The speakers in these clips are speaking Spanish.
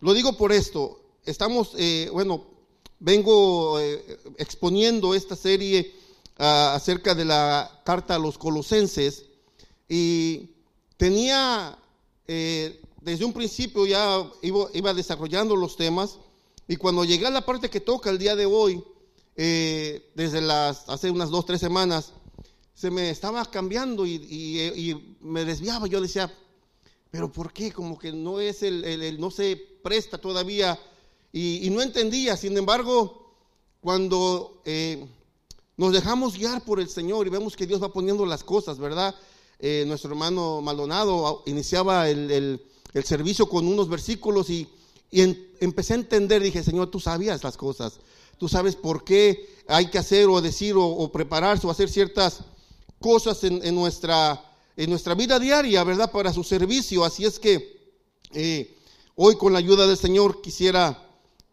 Lo digo por esto. Estamos, eh, bueno, vengo eh, exponiendo esta serie ah, acerca de la carta a los colosenses y tenía, eh, desde un principio ya iba, desarrollando los temas y cuando llegué a la parte que toca el día de hoy, desde las, hace unas dos, tres semanas, se me estaba cambiando y, me desviaba. Yo decía, pero ¿por qué? Como que no es el, no se presta todavía y, no entendía. Sin embargo, cuando eh, nos dejamos guiar por el Señor y vemos que Dios va poniendo las cosas, ¿verdad? Eh, nuestro hermano Maldonado iniciaba el, servicio con unos versículos y, empecé a entender, dije, Señor, tú sabías las cosas, tú sabes por qué hay que hacer o decir o, prepararse o hacer ciertas cosas en nuestra en nuestra vida diaria, ¿verdad? Para su servicio. Así es que eh, hoy con la ayuda del Señor quisiera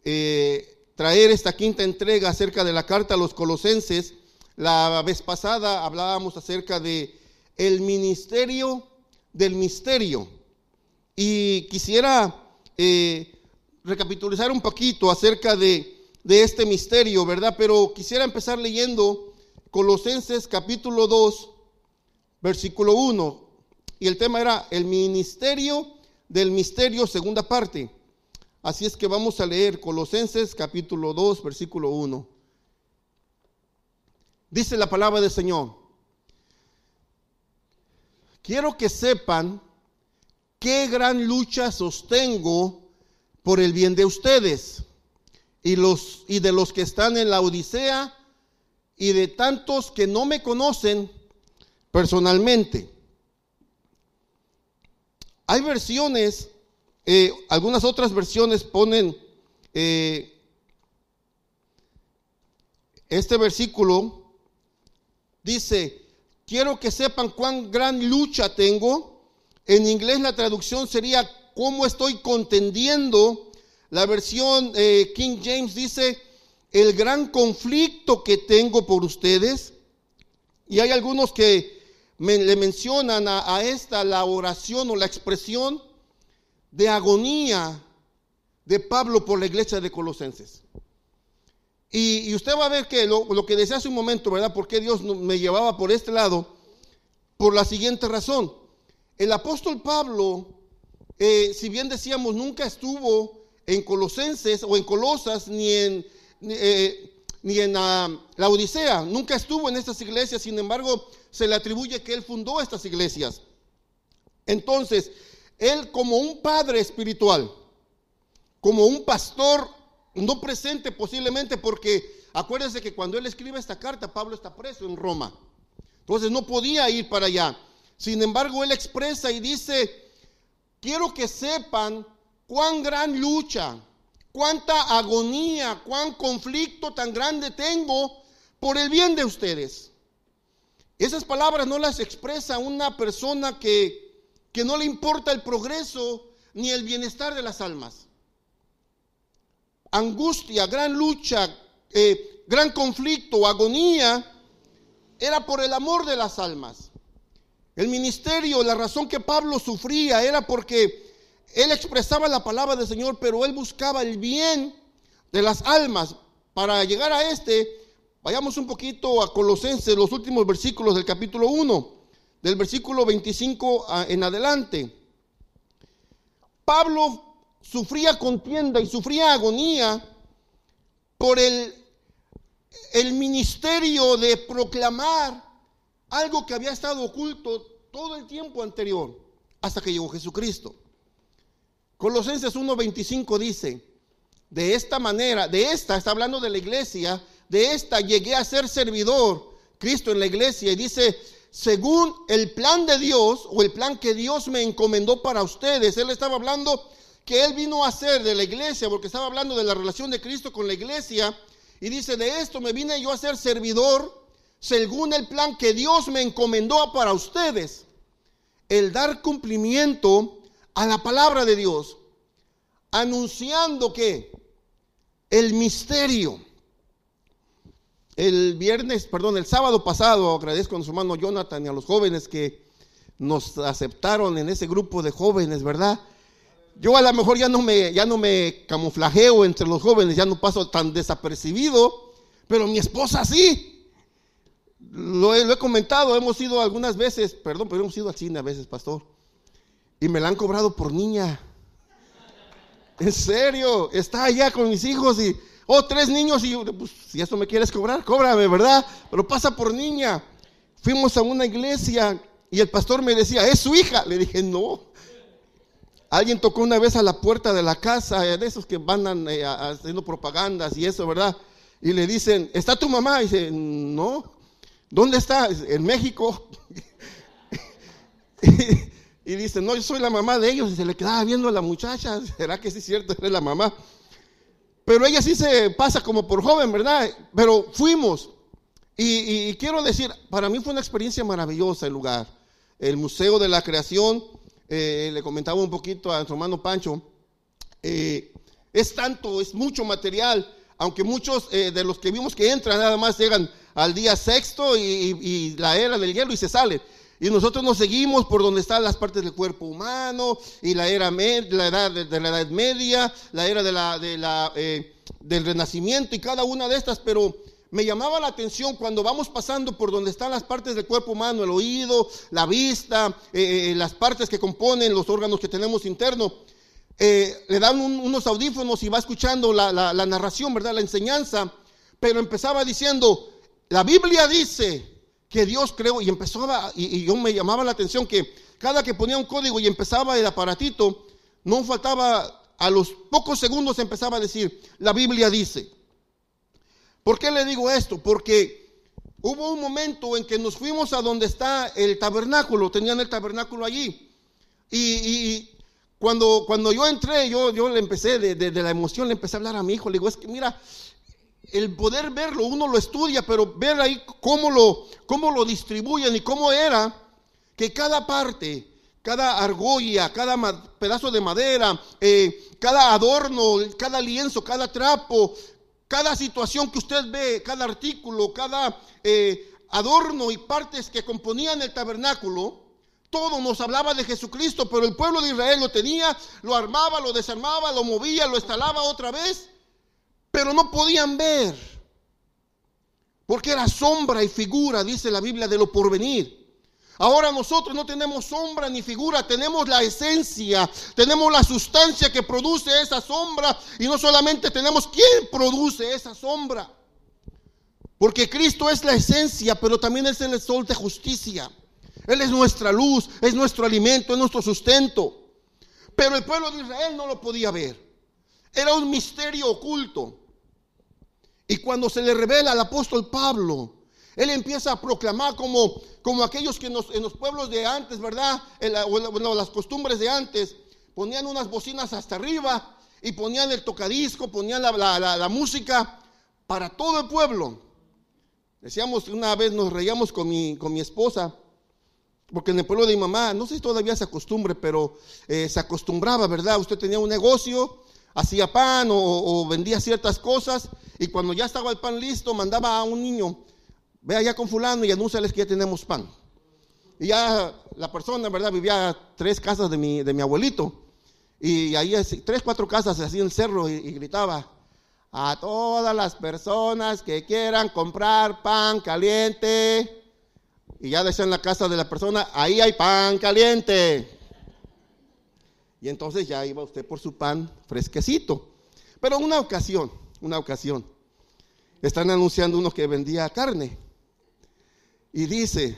eh, traer esta quinta entrega acerca de la carta a los colosenses. La vez pasada hablábamos acerca de el ministerio del misterio. Y quisiera eh, recapitulizar un poquito acerca de, de este misterio, ¿verdad? Pero quisiera empezar leyendo Colosenses capítulo 2, versículo 1. Y el tema era el ministerio del misterio, segunda parte. Así es que vamos a leer Colosenses capítulo 2, versículo 1. Dice la palabra del Señor. Quiero que sepan qué gran lucha sostengo por el bien de ustedes y, los, y de los que están en la Odisea y de tantos que no me conocen personalmente. Hay versiones, eh, algunas otras versiones ponen eh, este versículo, dice, quiero que sepan cuán gran lucha tengo. En inglés la traducción sería cómo estoy contendiendo. La versión eh, King James dice, el gran conflicto que tengo por ustedes. Y hay algunos que le mencionan a, esta la oración o la expresión de agonía de Pablo por la iglesia de Colosenses. Y, usted va a ver que lo, que decía hace un momento, ¿verdad? ¿Por qué Dios me llevaba por este lado? Por la siguiente razón. El apóstol Pablo, eh, si bien decíamos, nunca estuvo en Colosenses o en Colosas, ni en, eh, ni en la, Odisea, nunca estuvo en estas iglesias, sin embargo, se le atribuye que él fundó estas iglesias. Entonces, él como un padre espiritual, como un pastor no presente posiblemente porque acuérdense que cuando él escribe esta carta, Pablo está preso en Roma. Entonces no podía ir para allá. Sin embargo, él expresa y dice, quiero que sepan cuán gran lucha, cuánta agonía, cuán conflicto tan grande tengo por el bien de ustedes. Esas palabras no las expresa una persona que, que no le importa el progreso ni el bienestar de las almas. Angustia, gran lucha, eh, gran conflicto, agonía, era por el amor de las almas. El ministerio, la razón que Pablo sufría era porque él expresaba la palabra del Señor, pero él buscaba el bien de las almas. Para llegar a este, vayamos un poquito a Colosenses, los últimos versículos del capítulo 1, del versículo 25 en adelante. Pablo sufría contienda y sufría agonía por el, el ministerio de proclamar algo que había estado oculto todo el tiempo anterior, hasta que llegó Jesucristo. Colosenses 1:25 dice, de esta manera, de esta, está hablando de la iglesia, de esta llegué a ser servidor, Cristo en la iglesia, y dice, según el plan de Dios o el plan que Dios me encomendó para ustedes, Él estaba hablando que Él vino a ser de la iglesia, porque estaba hablando de la relación de Cristo con la iglesia, y dice, de esto me vine yo a ser servidor, según el plan que Dios me encomendó para ustedes, el dar cumplimiento a la palabra de Dios, anunciando que el misterio. El viernes, perdón, el sábado pasado, agradezco a nuestro hermano Jonathan y a los jóvenes que nos aceptaron en ese grupo de jóvenes, ¿verdad? Yo a lo mejor ya no me, ya no me camuflajeo entre los jóvenes, ya no paso tan desapercibido, pero mi esposa sí. Lo he, lo he comentado, hemos ido algunas veces, perdón, pero hemos ido al cine a veces, pastor. Y me la han cobrado por niña. En serio, está allá con mis hijos y, oh, tres niños y, pues, si eso me quieres cobrar, cóbrame, ¿verdad? Pero pasa por niña. Fuimos a una iglesia y el pastor me decía, es su hija. Le dije, no. Alguien tocó una vez a la puerta de la casa, eh, de esos que van eh, haciendo propagandas y eso, ¿verdad? Y le dicen, ¿está tu mamá? Y dice, no. ¿Dónde está? En México. y dice, no, yo soy la mamá de ellos. Y se le quedaba viendo a la muchacha. ¿Será que sí es cierto? Eres la mamá. Pero ella sí se pasa como por joven, ¿verdad? Pero fuimos. Y, quiero decir, para mí fue una experiencia maravillosa el lugar. El Museo de la Creación, eh, le comentaba un poquito a nuestro hermano Pancho, eh, es tanto, es mucho material, aunque muchos eh, de los que vimos que entran nada más llegan al día sexto y, la era del hielo y se salen. Y nosotros nos seguimos por donde están las partes del cuerpo humano y la era la edad de, la edad media, la era de la, de la del renacimiento y cada una de estas, pero me llamaba la atención cuando vamos pasando por donde están las partes del cuerpo humano, el oído, la vista, eh, eh, las partes que componen los órganos que tenemos internos. Eh, le dan unos audífonos y va escuchando la, narración, ¿verdad? La enseñanza. Pero empezaba diciendo, la Biblia dice que Dios creó y empezaba, y, yo me llamaba la atención que cada que ponía un código y empezaba el aparatito, no faltaba, a los pocos segundos empezaba a decir, la Biblia dice. ¿Por qué le digo esto? Porque hubo un momento en que nos fuimos a donde está el tabernáculo, tenían el tabernáculo allí. Y, cuando, cuando yo entré, yo, le empecé, de, la emoción, le empecé a hablar a mi hijo, le digo, es que mira, el poder verlo, uno lo estudia, pero ver ahí cómo lo, cómo lo distribuyen y cómo era que cada parte, cada argolla, cada pedazo de madera, eh, cada adorno, cada lienzo, cada trapo, cada situación que usted ve, cada artículo, cada eh, adorno y partes que componían el tabernáculo, todo nos hablaba de Jesucristo, pero el pueblo de Israel lo tenía, lo armaba, lo desarmaba, lo movía, lo instalaba otra vez, pero no podían ver, porque era sombra y figura, dice la Biblia, de lo porvenir. Ahora nosotros no tenemos sombra ni figura, tenemos la esencia, tenemos la sustancia que produce esa sombra y no solamente tenemos quién produce esa sombra. Porque Cristo es la esencia, pero también es el sol de justicia. Él es nuestra luz, es nuestro alimento, es nuestro sustento. Pero el pueblo de Israel no lo podía ver. Era un misterio oculto. Y cuando se le revela al apóstol Pablo, él empieza a proclamar como, como aquellos que en los, pueblos de antes, ¿verdad? bueno, las costumbres de antes, ponían unas bocinas hasta arriba y ponían el tocadisco, ponían la, música para todo el pueblo. Decíamos, una vez nos reíamos con mi, con mi esposa, porque en el pueblo de mi mamá, no sé si todavía se acostumbre, pero eh, se acostumbraba, ¿verdad? Usted tenía un negocio, hacía pan o, vendía ciertas cosas, y cuando ya estaba el pan listo, mandaba a un niño ve allá con fulano y anúnciales que ya tenemos pan. Y ya la persona, ¿verdad? Vivía tres casas de mi, de mi abuelito. Y ahí, tres, cuatro casas, así en el cerro, y, gritaba, a todas las personas que quieran comprar pan caliente. Y ya decía en la casa de la persona, ahí hay pan caliente. Y entonces ya iba usted por su pan fresquecito. Pero una ocasión, una ocasión, están anunciando uno que vendía carne y dice,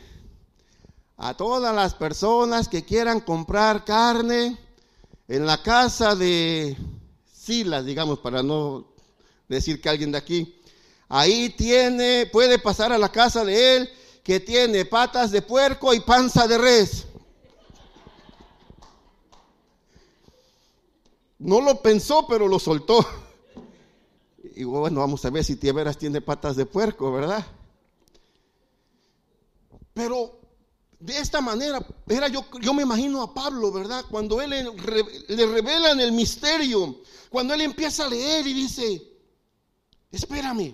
a todas las personas que quieran comprar carne en la casa de Silas, digamos, para no decir que alguien de aquí, ahí tiene, puede pasar a la casa de él, que tiene patas de puerco y panza de res. No lo pensó, pero lo soltó. Y bueno, vamos a ver si Tieveras tiene patas de puerco, ¿verdad? Pero de esta manera, era yo, yo me imagino a Pablo, ¿verdad? Cuando él le, revela en el misterio, cuando él empieza a leer y dice, espérame,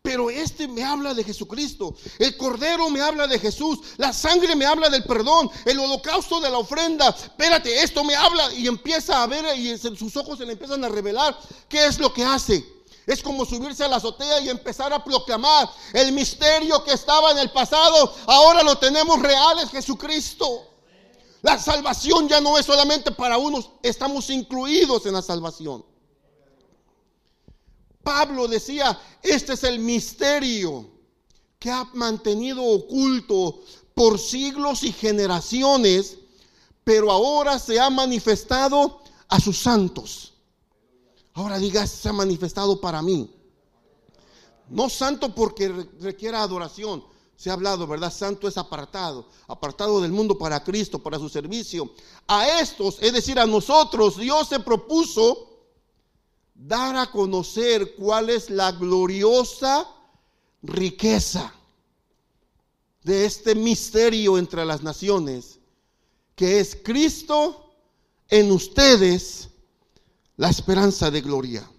Pero este me habla de Jesucristo. El cordero me habla de Jesús. La sangre me habla del perdón. El holocausto de la ofrenda. Espérate, esto me habla. Y empieza a ver y sus ojos se le empiezan a revelar qué es lo que hace. Es como subirse a la azotea y empezar a proclamar el misterio que estaba en el pasado. Ahora lo tenemos real, es Jesucristo. La salvación ya no es solamente para unos, estamos incluidos en la salvación. Pablo decía, este es el misterio que ha mantenido oculto por siglos y generaciones, pero ahora se ha manifestado a sus santos. Ahora diga, se ha manifestado para mí. No santo porque requiera adoración. Se ha hablado, ¿verdad? Santo es apartado, apartado del mundo para Cristo, para su servicio. A estos, es decir, a nosotros, Dios se propuso dar a conocer cuál es la gloriosa riqueza de este misterio entre las naciones, que es Cristo en ustedes, la esperanza de gloria.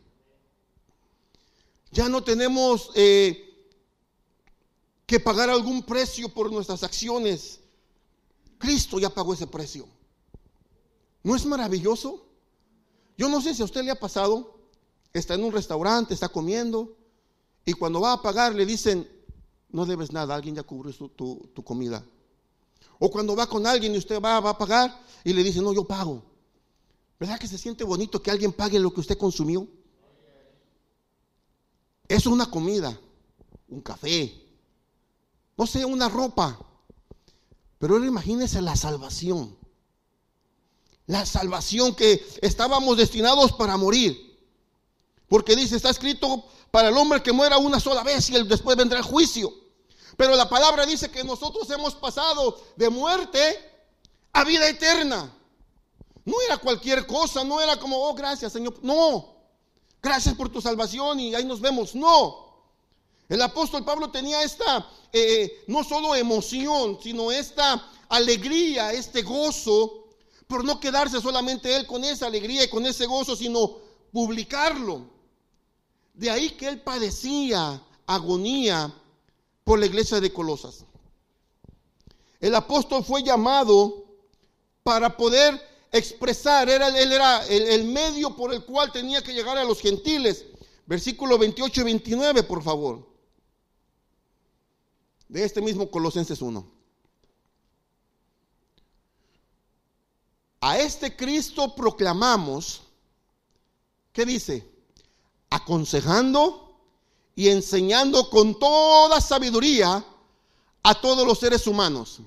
Ya no tenemos eh, que pagar algún precio por nuestras acciones. Cristo ya pagó ese precio. ¿No es maravilloso? Yo no sé si a usted le ha pasado está en un restaurante, está comiendo, y cuando va a pagar le dicen, no debes nada, alguien ya cubrió tu, comida. O cuando va con alguien y usted va, va a pagar y le dice, no, yo pago. ¿Verdad que se siente bonito que alguien pague lo que usted consumió? Eso es una comida, un café, no sé, una ropa. Pero ahora imagínese la salvación. La salvación que estábamos destinados para morir. Porque dice, está escrito para el hombre que muera una sola vez y después vendrá el juicio. Pero la palabra dice que nosotros hemos pasado de muerte a vida eterna. No era cualquier cosa, no era como, oh, gracias Señor. No, gracias por tu salvación y ahí nos vemos. No. El apóstol Pablo tenía esta, eh, no solo emoción, sino esta alegría, este gozo, por no quedarse solamente él con esa alegría y con ese gozo, sino publicarlo. De ahí que él padecía agonía por la iglesia de Colosas. El apóstol fue llamado para poder expresar, era, él era el, el, medio por el cual tenía que llegar a los gentiles. Versículo 28 y 29, por favor. De este mismo Colosenses 1. A este Cristo proclamamos, ¿qué dice? aconsejando y enseñando con toda sabiduría a todos los seres humanos.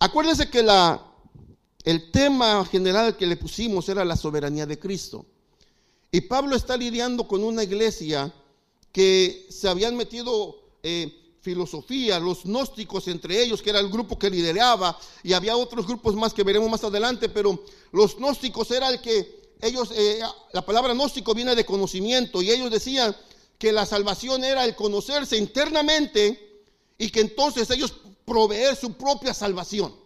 Acuérdense que la, el tema general que le pusimos era la soberanía de Cristo. Y Pablo está lidiando con una iglesia que se habían metido eh, filosofía, los gnósticos entre ellos, que era el grupo que lideraba, y había otros grupos más que veremos más adelante, pero los gnósticos era el que ellos, eh, la palabra gnóstico viene de conocimiento y ellos decían que la salvación era el conocerse internamente y que entonces ellos proveer su propia salvación.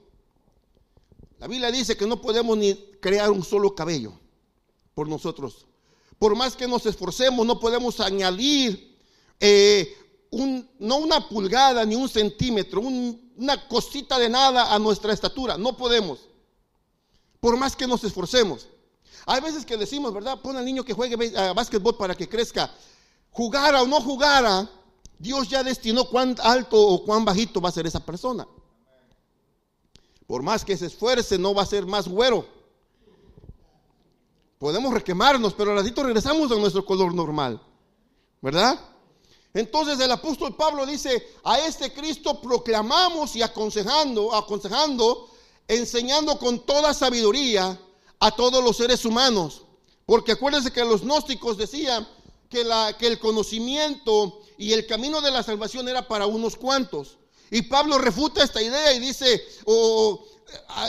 La Biblia dice que no podemos ni crear un solo cabello por nosotros. Por más que nos esforcemos, no podemos añadir eh, un, no una pulgada ni un centímetro, una cosita de nada a nuestra estatura. No podemos. Por más que nos esforcemos. Hay veces que decimos, ¿verdad? Pon al niño que juegue a básquetbol para que crezca. Jugara o no jugara, Dios ya destinó cuán alto o cuán bajito va a ser esa persona. Por más que se esfuerce, no va a ser más güero. Podemos requemarnos, pero al ratito regresamos a nuestro color normal. ¿Verdad? Entonces el apóstol Pablo dice, a este Cristo proclamamos y aconsejando, aconsejando, enseñando con toda sabiduría a todos los seres humanos. Porque acuérdense que los gnósticos decían que, la, que el conocimiento y el camino de la salvación era para unos cuantos. Y Pablo refuta esta idea y dice, o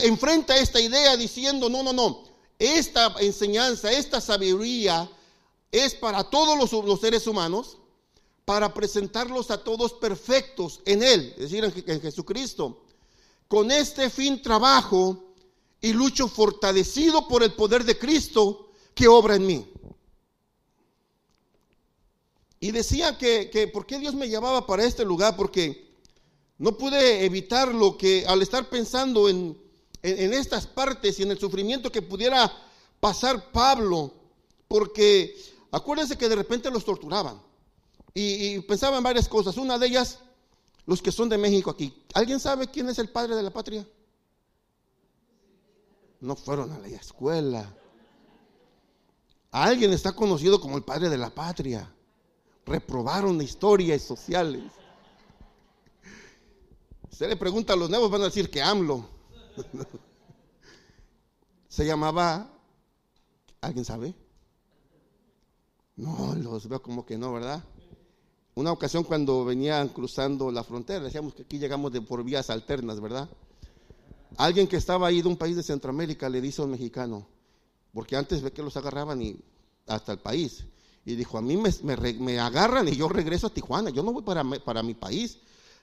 enfrenta esta idea diciendo, no, no, no, esta enseñanza, esta sabiduría es para todos los, seres humanos, para presentarlos a todos perfectos en Él, es decir, en, en Jesucristo. Con este fin trabajo y lucho fortalecido por el poder de Cristo que obra en mí. Y decía que, que por qué Dios me llevaba para este lugar, porque no pude evitar lo que al estar pensando en, en, estas partes y en el sufrimiento que pudiera pasar Pablo, porque acuérdense que de repente los torturaban y, y pensaban en varias cosas. Una de ellas, los que son de México aquí. ¿Alguien sabe quién es el padre de la patria? No fueron a la escuela. Alguien está conocido como el padre de la patria. Reprobaron historias sociales. Se le pregunta a los nuevos, van a decir que AMLO. Se llamaba, ¿alguien sabe? No, los veo como que no, ¿verdad? Una ocasión cuando venían cruzando la frontera, decíamos que aquí llegamos de por vías alternas, ¿verdad? Alguien que estaba ahí de un país de Centroamérica le dice a un mexicano, porque antes ve que los agarraban y hasta el país. Y dijo, a mí me, agarran y yo regreso a Tijuana, yo no voy para, para mi país.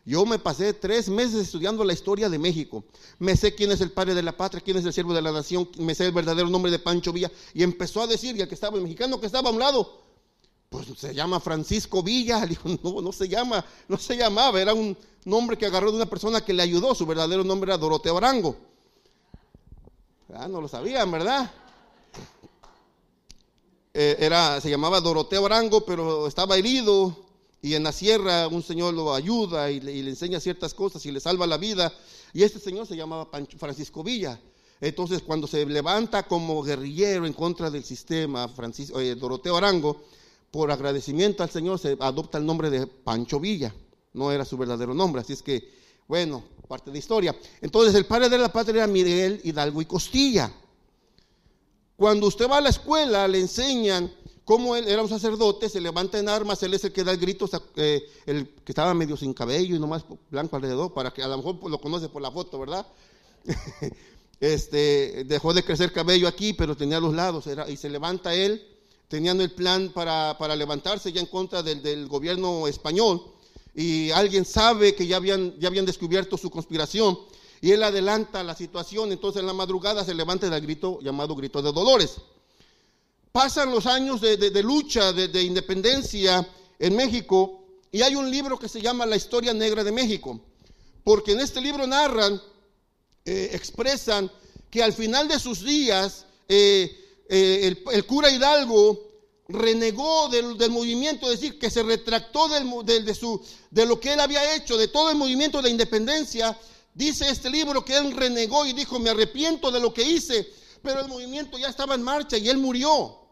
Yo me pasé tres meses estudiando la historia de México. Me sé quién es el padre de la patria, quién es el siervo de la nación, me sé el verdadero nombre de Pancho Villa. Y empezó a decir, y el que estaba, mexicano que estaba a un lado, pues se llama Francisco Villa. Dijo, no, no se llama, no se llamaba, era un nombre que agarró de una persona que le ayudó. Su verdadero nombre era Doroteo Arango. Ah, no lo sabían, ¿verdad? Eh, era, se llamaba Doroteo Arango, pero estaba herido y en la sierra un señor lo ayuda y le, enseña ciertas cosas y le salva la vida. Y este señor se llamaba Francisco Villa. Entonces, cuando se levanta como guerrillero en contra del sistema, Francisco, eh, Doroteo Arango, por agradecimiento al Señor se adopta el nombre de Pancho Villa. No era su verdadero nombre. Así es que, bueno, parte de historia. Entonces, el padre de la patria era Miguel Hidalgo y Costilla. Cuando usted va a la escuela, le enseñan cómo él era un sacerdote, se levanta en armas, él es el que da el grito, eh, el que estaba medio sin cabello y nomás blanco alrededor, para que a lo mejor lo conoce por la foto, ¿verdad? este, dejó de crecer cabello aquí, pero tenía los lados, era, y se levanta él, teniendo el plan para, levantarse ya en contra del, del, gobierno español, y alguien sabe que ya habían, ya habían descubierto su conspiración, y él adelanta la situación, entonces en la madrugada se levanta el grito llamado grito de dolores. Pasan los años de, lucha, de, independencia en México, y hay un libro que se llama La historia negra de México, porque en este libro narran, eh, expresan que al final de sus días eh, eh, el, cura Hidalgo renegó del, movimiento, es decir, que se retractó de, su, de lo que él había hecho, de todo el movimiento de independencia, Dice este libro que él renegó y dijo, me arrepiento de lo que hice, pero el movimiento ya estaba en marcha y él murió.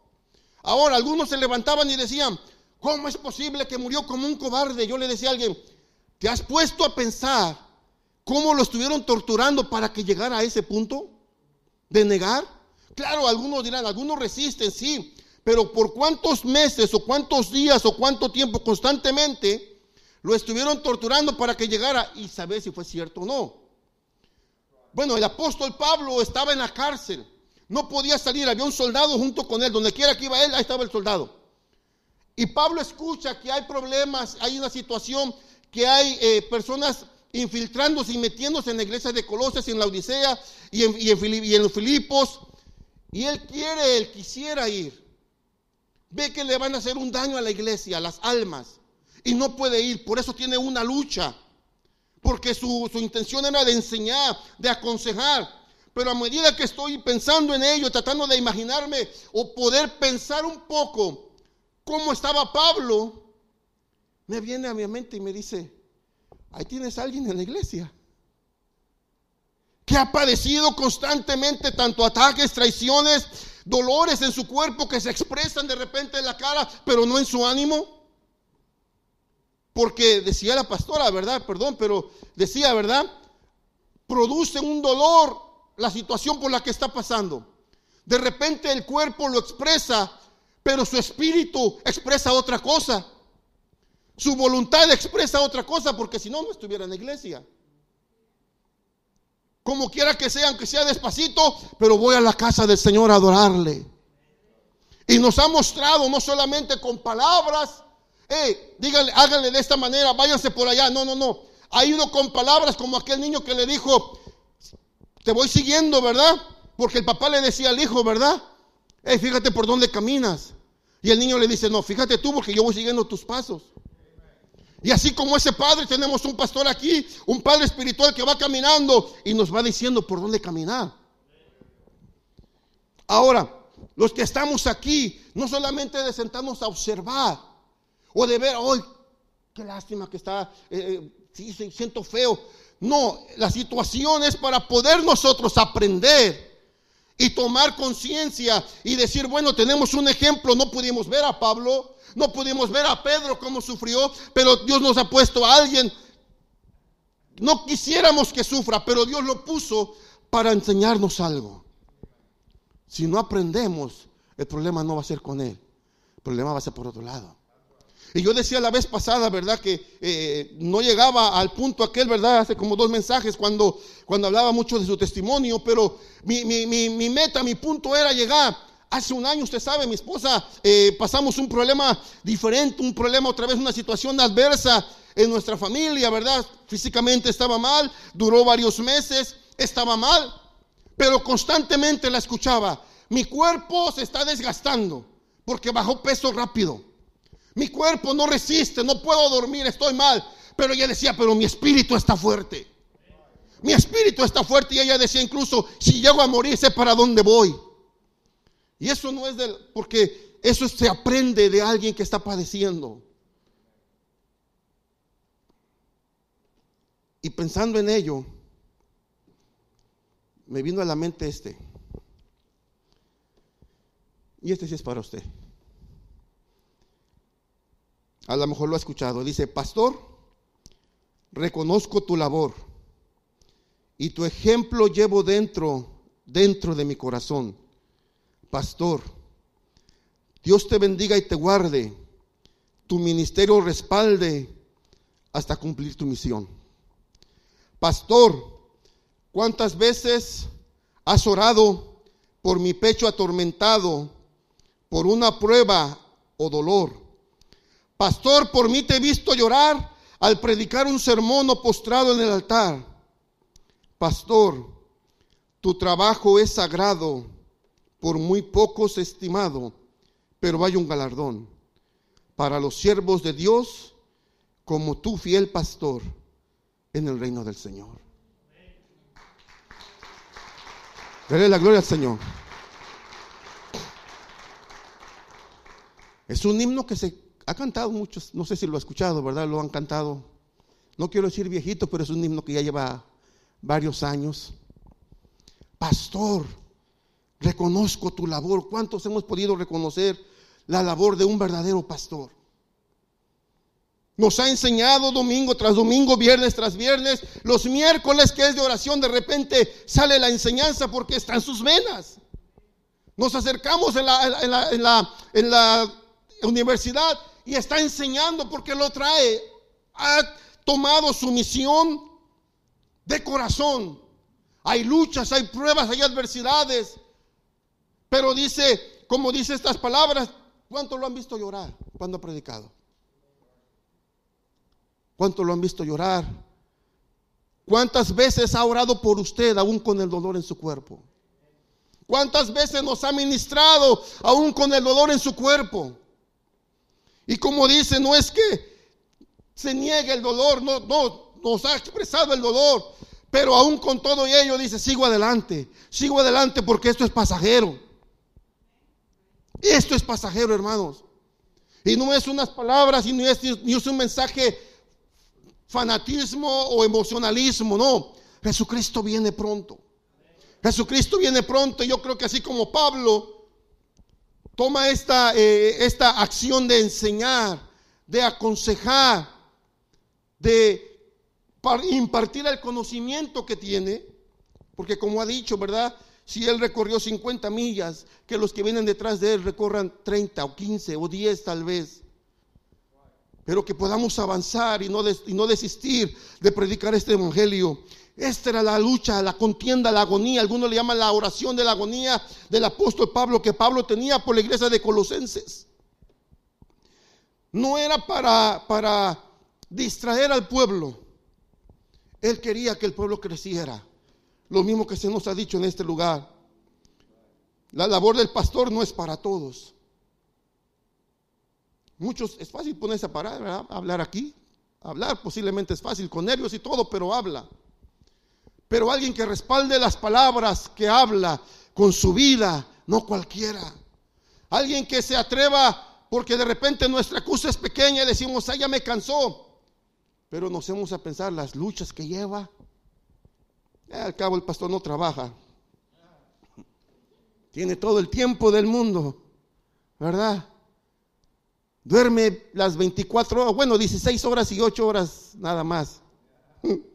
Ahora, algunos se levantaban y decían, ¿cómo es posible que murió como un cobarde? Yo le decía a alguien, ¿te has puesto a pensar cómo lo estuvieron torturando para que llegara a ese punto de negar? Claro, algunos dirán, algunos resisten, sí, pero por cuántos meses o cuántos días o cuánto tiempo constantemente lo estuvieron torturando para que llegara y saber si fue cierto o no. Bueno, el apóstol Pablo estaba en la cárcel. No podía salir. Había un soldado junto con él. Donde quiera que iba él, ahí estaba el soldado. Y Pablo escucha que hay problemas, hay una situación, que hay eh, personas infiltrándose y metiéndose en la iglesia de Colosas, en la Odisea y en, y en los Filipos. Y él quiere, él quisiera ir. Ve que le van a hacer un daño a la iglesia, a las almas y no puede ir. Por eso tiene una lucha. Porque su, intención era de enseñar, de aconsejar. Pero a medida que estoy pensando en ello, tratando de imaginarme o poder pensar un poco cómo estaba Pablo, me viene a mi mente y me dice, ahí tienes a alguien en la iglesia que ha padecido constantemente tanto ataques, traiciones, dolores en su cuerpo que se expresan de repente en la cara, pero no en su ánimo. Porque decía la pastora, ¿verdad? Perdón, pero decía, ¿verdad? Produce un dolor la situación por la que está pasando. De repente el cuerpo lo expresa, pero su espíritu expresa otra cosa. Su voluntad expresa otra cosa, porque si no, no estuviera en la iglesia. Como quiera que sea, aunque sea despacito, pero voy a la casa del Señor a adorarle. Y nos ha mostrado no solamente con palabras, hey, díganle, háganle de esta manera, váyanse por allá. No, no, no. Ha ido con palabras como aquel niño que le dijo, te voy siguiendo, ¿verdad? Porque el papá le decía al hijo, ¿verdad? Hey, fíjate por dónde caminas. Y el niño le dice, no, fíjate tú porque yo voy siguiendo tus pasos. Y así como ese padre, tenemos un pastor aquí, un padre espiritual que va caminando y nos va diciendo por dónde caminar. Ahora, los que estamos aquí, no solamente de sentarnos a observar o de ver, hoy, qué lástima que está, eh, eh, siento feo. No, la situación es para poder nosotros aprender y tomar conciencia y decir, bueno, tenemos un ejemplo, no pudimos ver a Pablo, no pudimos ver a Pedro cómo sufrió, pero Dios nos ha puesto a alguien. No quisiéramos que sufra, pero Dios lo puso para enseñarnos algo. Si no aprendemos, el problema no va a ser con él, el problema va a ser por otro lado. Y yo decía la vez pasada, ¿verdad? Que eh, no llegaba al punto aquel, ¿verdad? Hace como dos mensajes cuando, cuando hablaba mucho de su testimonio, pero mi, mi, meta, mi punto era llegar. Hace un año, usted sabe, mi esposa, eh, pasamos un problema diferente, un problema otra vez, una situación adversa en nuestra familia, ¿verdad? Físicamente estaba mal, duró varios meses, estaba mal, pero constantemente la escuchaba. Mi cuerpo se está desgastando porque bajó peso rápido. Mi cuerpo no resiste, no puedo dormir, estoy mal. Pero ella decía, pero mi espíritu está fuerte. Mi espíritu está fuerte y ella decía incluso, si llego a morir, sé para dónde voy. Y eso no es del, porque eso se aprende de alguien que está padeciendo. Y pensando en ello, me vino a la mente este. Y este sí es para usted. A lo mejor lo ha escuchado. Dice, pastor, reconozco tu labor y tu ejemplo llevo dentro, dentro de mi corazón. Pastor, Dios te bendiga y te guarde, tu ministerio respalde hasta cumplir tu misión. Pastor, ¿cuántas veces has orado por mi pecho atormentado, por una prueba o dolor? Pastor, por mí te he visto llorar al predicar un sermón o postrado en el altar. Pastor, tu trabajo es sagrado, por muy pocos estimado, pero hay un galardón para los siervos de Dios como tú, fiel pastor, en el reino del Señor. Dale la gloria al Señor. Es un himno que se ha cantado muchos, no sé si lo ha escuchado, ¿verdad? Lo han cantado. No quiero decir viejito, pero es un himno que ya lleva varios años. Pastor, reconozco tu labor. ¿Cuántos hemos podido reconocer la labor de un verdadero pastor? Nos ha enseñado domingo tras domingo, viernes tras viernes. Los miércoles que es de oración, de repente sale la enseñanza porque está en sus venas. Nos acercamos en la, en la, universidad y está enseñando porque lo trae. Ha tomado su misión de corazón. Hay luchas, hay pruebas, hay adversidades. Pero dice, como dice estas palabras, ¿cuánto lo han visto llorar cuando ha predicado? ¿Cuánto lo han visto llorar? ¿Cuántas veces ha orado por usted aún con el dolor en su cuerpo? ¿Cuántas veces nos ha ministrado aún con el dolor en su cuerpo? Y como dice, no es que se niegue el dolor, no, no, nos ha expresado el dolor, pero aún con todo ello dice, sigo adelante, sigo adelante porque esto es pasajero. Esto es pasajero, hermanos. Y no es unas palabras y no es, ni es un mensaje fanatismo o emocionalismo, no. Jesucristo viene pronto. Jesucristo viene pronto. Y yo creo que así como Pablo toma esta, eh, esta acción de enseñar, de aconsejar, de impartir el conocimiento que tiene, porque como ha dicho, ¿verdad? Si él recorrió 50 millas, que los que vienen detrás de él recorran 30 o 15 o 10 tal vez. Pero que podamos avanzar y no, y no desistir de predicar este evangelio. Esta era la lucha, la contienda, la agonía. Algunos le llaman la oración de la agonía del apóstol Pablo que Pablo tenía por la iglesia de Colosenses. No era para, para distraer al pueblo. Él quería que el pueblo creciera. Lo mismo que se nos ha dicho en este lugar. La labor del pastor no es para todos. Muchos, es fácil ponerse a parar, ¿verdad? hablar aquí. Hablar posiblemente es fácil, con nervios y todo, pero habla. Pero alguien que respalde las palabras que habla con su vida, no cualquiera. Alguien que se atreva, porque de repente nuestra acusa es pequeña y decimos, ah, ya me cansó. Pero nos hemos a pensar las luchas que lleva. Eh, al cabo el pastor no trabaja. Tiene todo el tiempo del mundo, ¿verdad? Duerme las 24 horas, bueno, 16 horas y 8 horas nada más.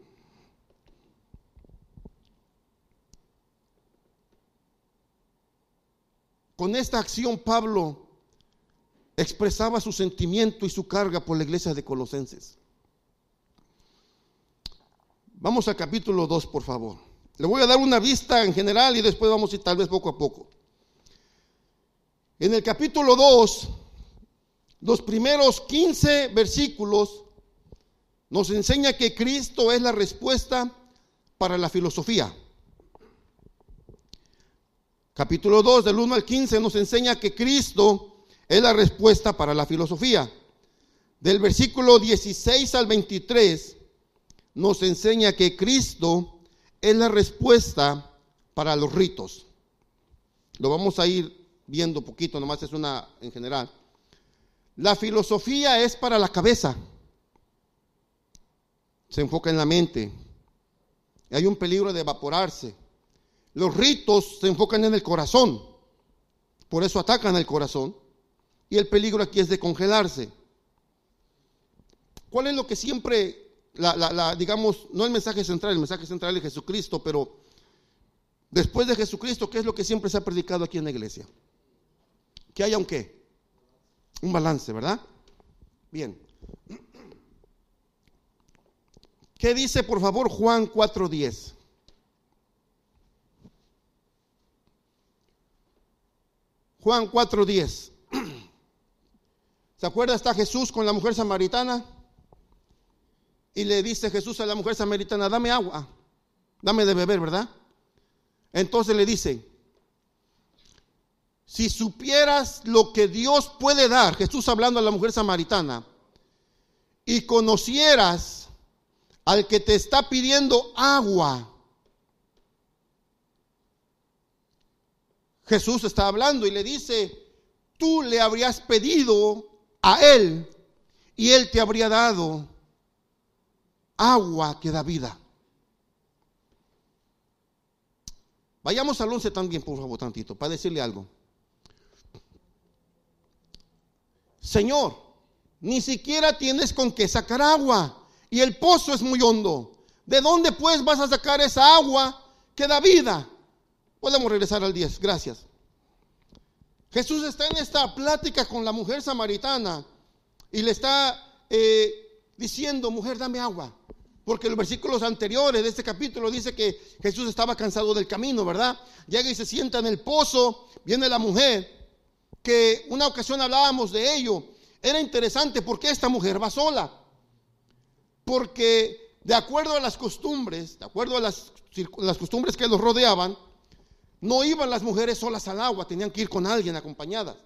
Con esta acción Pablo expresaba su sentimiento y su carga por la iglesia de Colosenses. Vamos al capítulo 2, por favor. Le voy a dar una vista en general y después vamos a ir tal vez poco a poco. En el capítulo 2 los primeros 15 versículos nos enseña que Cristo es la respuesta para la filosofía. Capítulo 2, del 1 al 15, nos enseña que Cristo es la respuesta para la filosofía. Del versículo 16 al 23 nos enseña que Cristo es la respuesta para los ritos. Lo vamos a ir viendo poquito, nomás es una en general. La filosofía es para la cabeza. Se enfoca en la mente. Hay un peligro de evaporarse. Los ritos se enfocan en el corazón. Por eso atacan al corazón. Y el peligro aquí es de congelarse. ¿Cuál es lo que siempre, la, digamos, no el mensaje central, el mensaje central de Jesucristo, pero después de Jesucristo, ¿qué es lo que siempre se ha predicado aquí en la iglesia? Que haya un qué? Un balance, ¿verdad? Bien. ¿Qué dice, por favor, Juan 4.10? Juan 4.10. ¿Se acuerda? Está Jesús con la mujer samaritana. Y le dice Jesús a la mujer samaritana, dame agua, dame de beber, ¿verdad? Entonces le dice, si supieras lo que Dios puede dar, Jesús hablando a la mujer samaritana, y conocieras al que te está pidiendo agua, Jesús está hablando y le dice, tú le habrías pedido a él y él te habría dado agua que da vida. Vayamos al 11 también, por favor, tantito, para decirle algo. Señor, ni siquiera tienes con qué sacar agua y el pozo es muy hondo. ¿De dónde pues vas a sacar esa agua que da vida? Podemos regresar al 10, gracias. Jesús está en esta plática con la mujer samaritana y le está eh, diciendo, mujer, dame agua. Porque los versículos anteriores de este capítulo dice que Jesús estaba cansado del camino, ¿verdad? Llega y se sienta en el pozo, viene la mujer que una ocasión hablábamos de ello. Era interesante porque esta mujer va sola. Porque de acuerdo a las costumbres, de acuerdo a las, las costumbres que los rodeaban, no iban las mujeres solas al agua, tenían que ir con alguien acompañadas.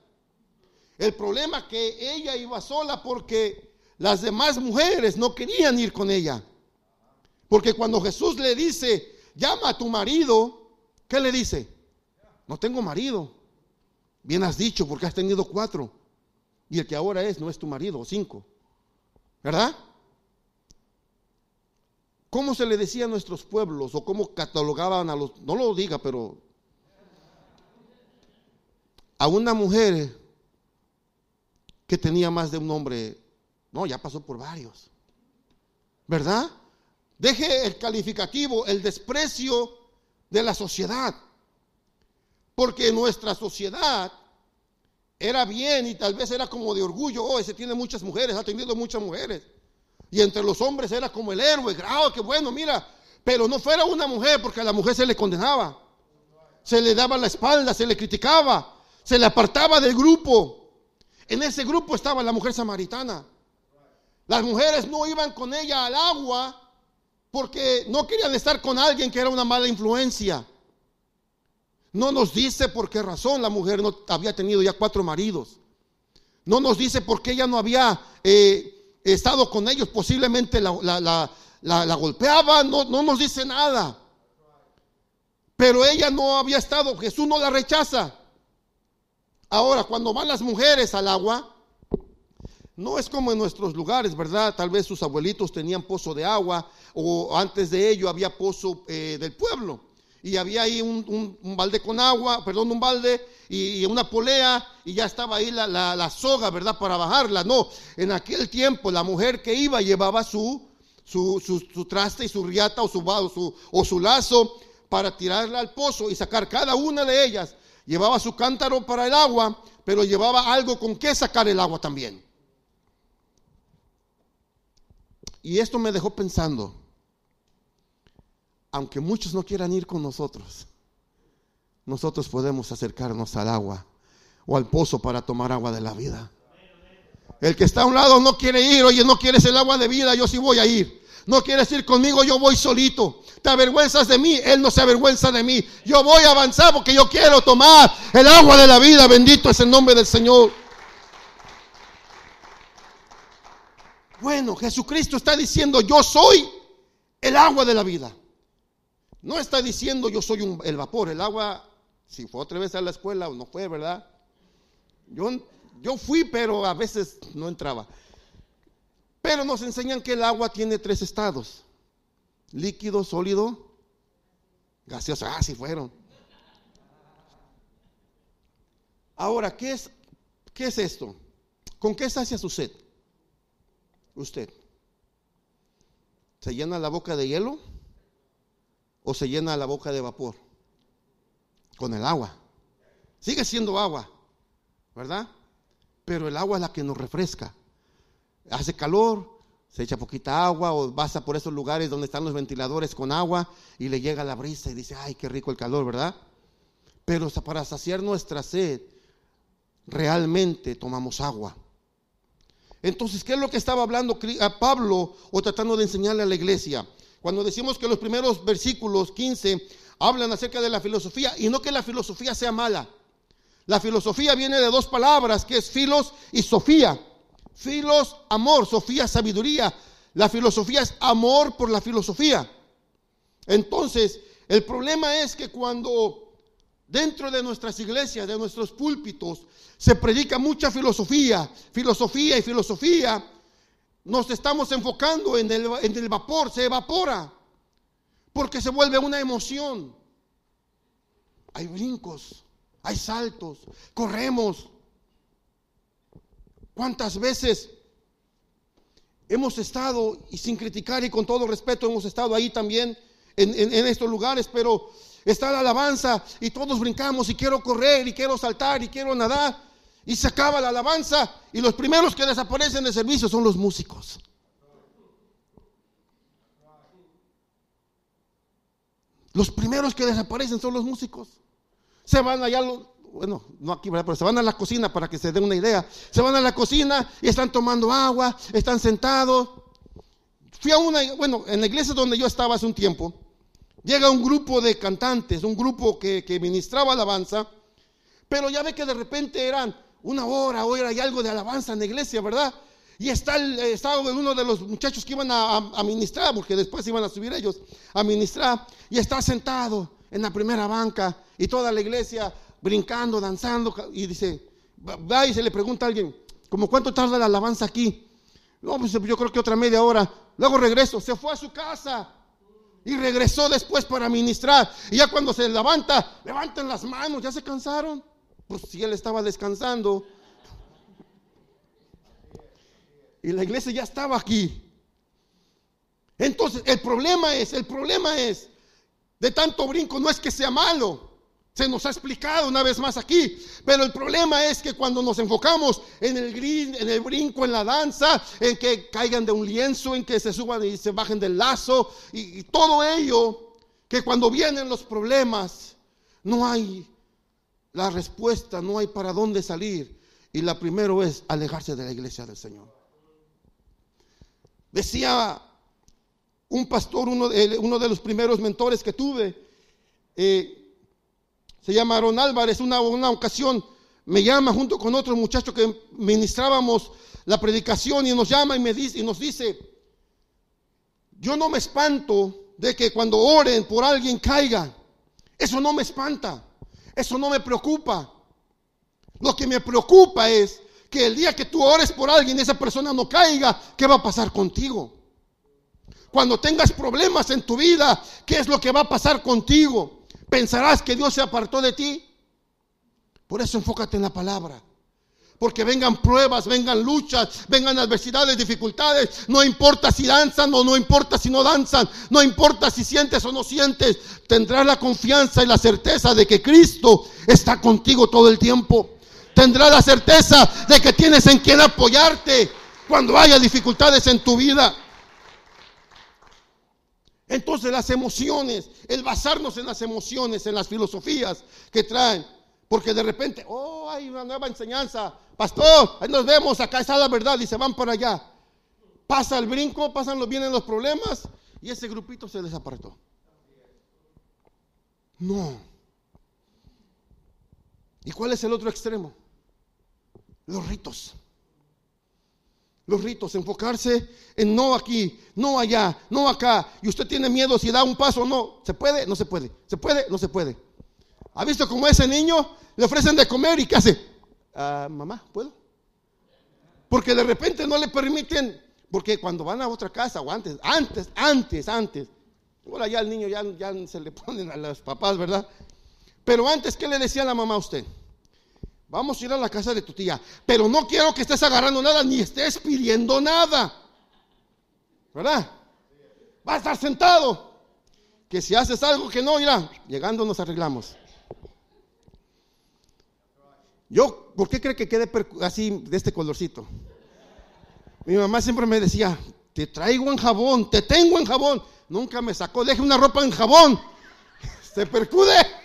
El problema es que ella iba sola porque las demás mujeres no querían ir con ella. Porque cuando Jesús le dice, llama a tu marido, ¿qué le dice? No tengo marido. Bien has dicho porque has tenido cuatro. Y el que ahora es no es tu marido, o cinco. ¿Verdad? ¿Cómo se le decía a nuestros pueblos o cómo catalogaban a los, no lo diga, pero a una mujer que tenía más de un hombre, no, ya pasó por varios. ¿Verdad? Deje el calificativo, el desprecio de la sociedad. Porque nuestra sociedad era bien y tal vez era como de orgullo. Oh, ese tiene muchas mujeres, ha tenido muchas mujeres. Y entre los hombres era como el héroe, oh, que bueno, mira. Pero no fuera una mujer porque a la mujer se le condenaba. Se le daba la espalda, se le criticaba, se le apartaba del grupo. En ese grupo estaba la mujer samaritana. Las mujeres no iban con ella al agua porque no querían estar con alguien que era una mala influencia. No nos dice por qué razón la mujer no había tenido ya cuatro maridos. No nos dice por qué ella no había eh, estado con ellos, posiblemente la, la, golpeaba, no, no nos dice nada. Pero ella no había estado, Jesús no la rechaza. Ahora, cuando van las mujeres al agua, no es como en nuestros lugares, ¿verdad? Tal vez sus abuelitos tenían pozo de agua o antes de ello había pozo eh, del pueblo. Y había ahí un, balde con agua, perdón, un balde y, una polea y ya estaba ahí la, soga, ¿verdad? Para bajarla. No, en aquel tiempo la mujer que iba llevaba su, su, traste y su riata o su, su, o su lazo para tirarla al pozo y sacar cada una de ellas. Llevaba su cántaro para el agua, pero llevaba algo con que sacar el agua también. Y esto me dejó pensando, aunque muchos no quieran ir con nosotros, nosotros podemos acercarnos al agua o al pozo para tomar agua de la vida. El que está a un lado no quiere ir, oye, no quieres el agua de vida, yo sí voy a ir. No quieres ir conmigo, yo voy solito. Te avergüenzas de mí, Él no se avergüenza de mí. Yo voy a avanzar porque yo quiero tomar el agua de la vida. Bendito es el nombre del Señor. Bueno, Jesucristo está diciendo, yo soy el agua de la vida. No está diciendo yo soy el vapor, el agua, si fue otra vez a la escuela o no fue, ¿verdad? Yo, yo fui, pero a veces no entraba. Pero nos enseñan que el agua tiene tres estados. Líquido, sólido, gaseoso. Ah, sí fueron. Ahora, ¿qué es, qué es esto? ¿Con qué sacia su sed? usted? ¿Se llena la boca de hielo o se llena la boca de vapor? Con el agua. Sigue siendo agua, ¿verdad? Pero el agua es la que nos refresca. Hace calor, se echa poquita agua o pasa por esos lugares donde están los ventiladores con agua y le llega la brisa y dice, ay, qué rico el calor, ¿verdad? Pero para saciar nuestra sed, realmente tomamos agua. Entonces, ¿qué es lo que estaba hablando a Pablo o tratando de enseñarle a la iglesia? Cuando decimos que los primeros versículos 15 hablan acerca de la filosofía y no que la filosofía sea mala. La filosofía viene de dos palabras, que es filos y sofía. Filos, amor, sofía, sabiduría. La filosofía es amor por la filosofía. Entonces, el problema es que cuando Dentro de nuestras iglesias, de nuestros púlpitos, se predica mucha filosofía, filosofía y filosofía. Nos estamos enfocando en el, en el vapor, se evapora, porque se vuelve una emoción. Hay brincos, hay saltos, corremos. ¿Cuántas veces hemos estado, y sin criticar y con todo respeto, hemos estado ahí también en, estos lugares, pero está la alabanza y todos brincamos y quiero correr y quiero saltar y quiero nadar. Y se acaba la alabanza y los primeros que desaparecen de servicio son los músicos. Los primeros que desaparecen son los músicos. Se van allá, bueno, no aquí, pero se van a la cocina para que se den una idea. Se van a la cocina y están tomando agua, están sentados. Fui a una, bueno, en la iglesia donde yo estaba hace un tiempo, Llega un grupo de cantantes, un grupo que, ministraba alabanza, pero ya ve que de repente eran una hora o era algo de alabanza en la iglesia, ¿verdad? Y está estaba uno de los muchachos que iban a, ministrar, porque después iban a subir ellos a ministrar, y está sentado en la primera banca y toda la iglesia brincando, danzando, y dice, va y se le pregunta a alguien, ¿cómo cuánto tarda la alabanza aquí? No, pues yo creo que otra media hora. Luego regreso, se fue a su casa y regresó después para ministrar. Y ya cuando se levanta, levanten las manos, ya se cansaron. Pues si él estaba descansando. Y la iglesia ya estaba aquí. Entonces, el problema es, el problema es, de tanto brinco no es que sea malo. Se nos ha explicado una vez más aquí, pero el problema es que cuando nos enfocamos en el, en el brinco, en la danza, en que caigan de un lienzo, en que se suban y se bajen del lazo, y, todo ello, que cuando vienen los problemas, no hay la respuesta, no hay para dónde salir. Y la primero es alejarse de la iglesia del Señor. Decía un pastor, uno de, uno de los primeros mentores que tuve, eh, se llama Aaron Álvarez, una, ocasión me llama junto con otro muchacho que ministrábamos la predicación y nos llama y, me dice, y nos dice, yo no me espanto de que cuando oren por alguien caiga. Eso no me espanta. Eso no me preocupa. Lo que me preocupa es que el día que tú ores por alguien y esa persona no caiga, ¿qué va a pasar contigo? Cuando tengas problemas en tu vida, ¿qué es lo que va a pasar contigo? ¿Pensarás que Dios se apartó de ti? Por eso enfócate en la palabra. Porque vengan pruebas, vengan luchas, vengan adversidades, dificultades. No importa si danzan o no importa si no danzan. No importa si sientes o no sientes. Tendrás la confianza y la certeza de que Cristo está contigo todo el tiempo. Tendrás la certeza de que tienes en quien apoyarte cuando haya dificultades en tu vida. Entonces las emociones, el basarnos en las emociones, en las filosofías que traen, porque de repente, oh, hay una nueva enseñanza, pastor, ahí nos vemos, acá está la verdad y se van para allá. Pasa el brinco, pasan los vienen los problemas y ese grupito se desapareció. No. ¿Y cuál es el otro extremo? Los ritos. Los ritos, enfocarse en no aquí, no allá, no acá. Y usted tiene miedo si da un paso o no. ¿Se puede? No se puede. ¿Se puede? No se puede. ¿Ha visto cómo ese niño le ofrecen de comer y qué hace? Ah, mamá, ¿puedo? Porque de repente no le permiten, porque cuando van a otra casa o antes, antes, antes, antes, ahora ya el niño ya, ya se le ponen a los papás, ¿verdad? Pero antes, ¿qué le decía la mamá a usted? Vamos a ir a la casa de tu tía, pero no quiero que estés agarrando nada ni estés pidiendo nada. ¿Verdad? Va a estar sentado. Que si haces algo que no, irá, llegando nos arreglamos. Yo, ¿por qué cree que quede así de este colorcito? Mi mamá siempre me decía, te traigo en jabón, te tengo en jabón. Nunca me sacó, deje una ropa en jabón. Se percude.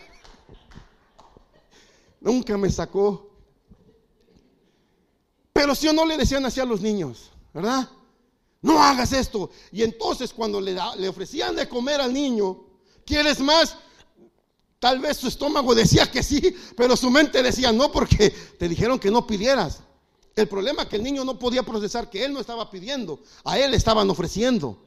Nunca me sacó. Pero si o no le decían así a los niños, ¿verdad? No hagas esto. Y entonces cuando le, ofrecían de comer al niño, ¿quieres más? Tal vez su estómago decía que sí, pero su mente decía no porque te dijeron que no pidieras. El problema es que el niño no podía procesar que él no estaba pidiendo, a él estaban ofreciendo.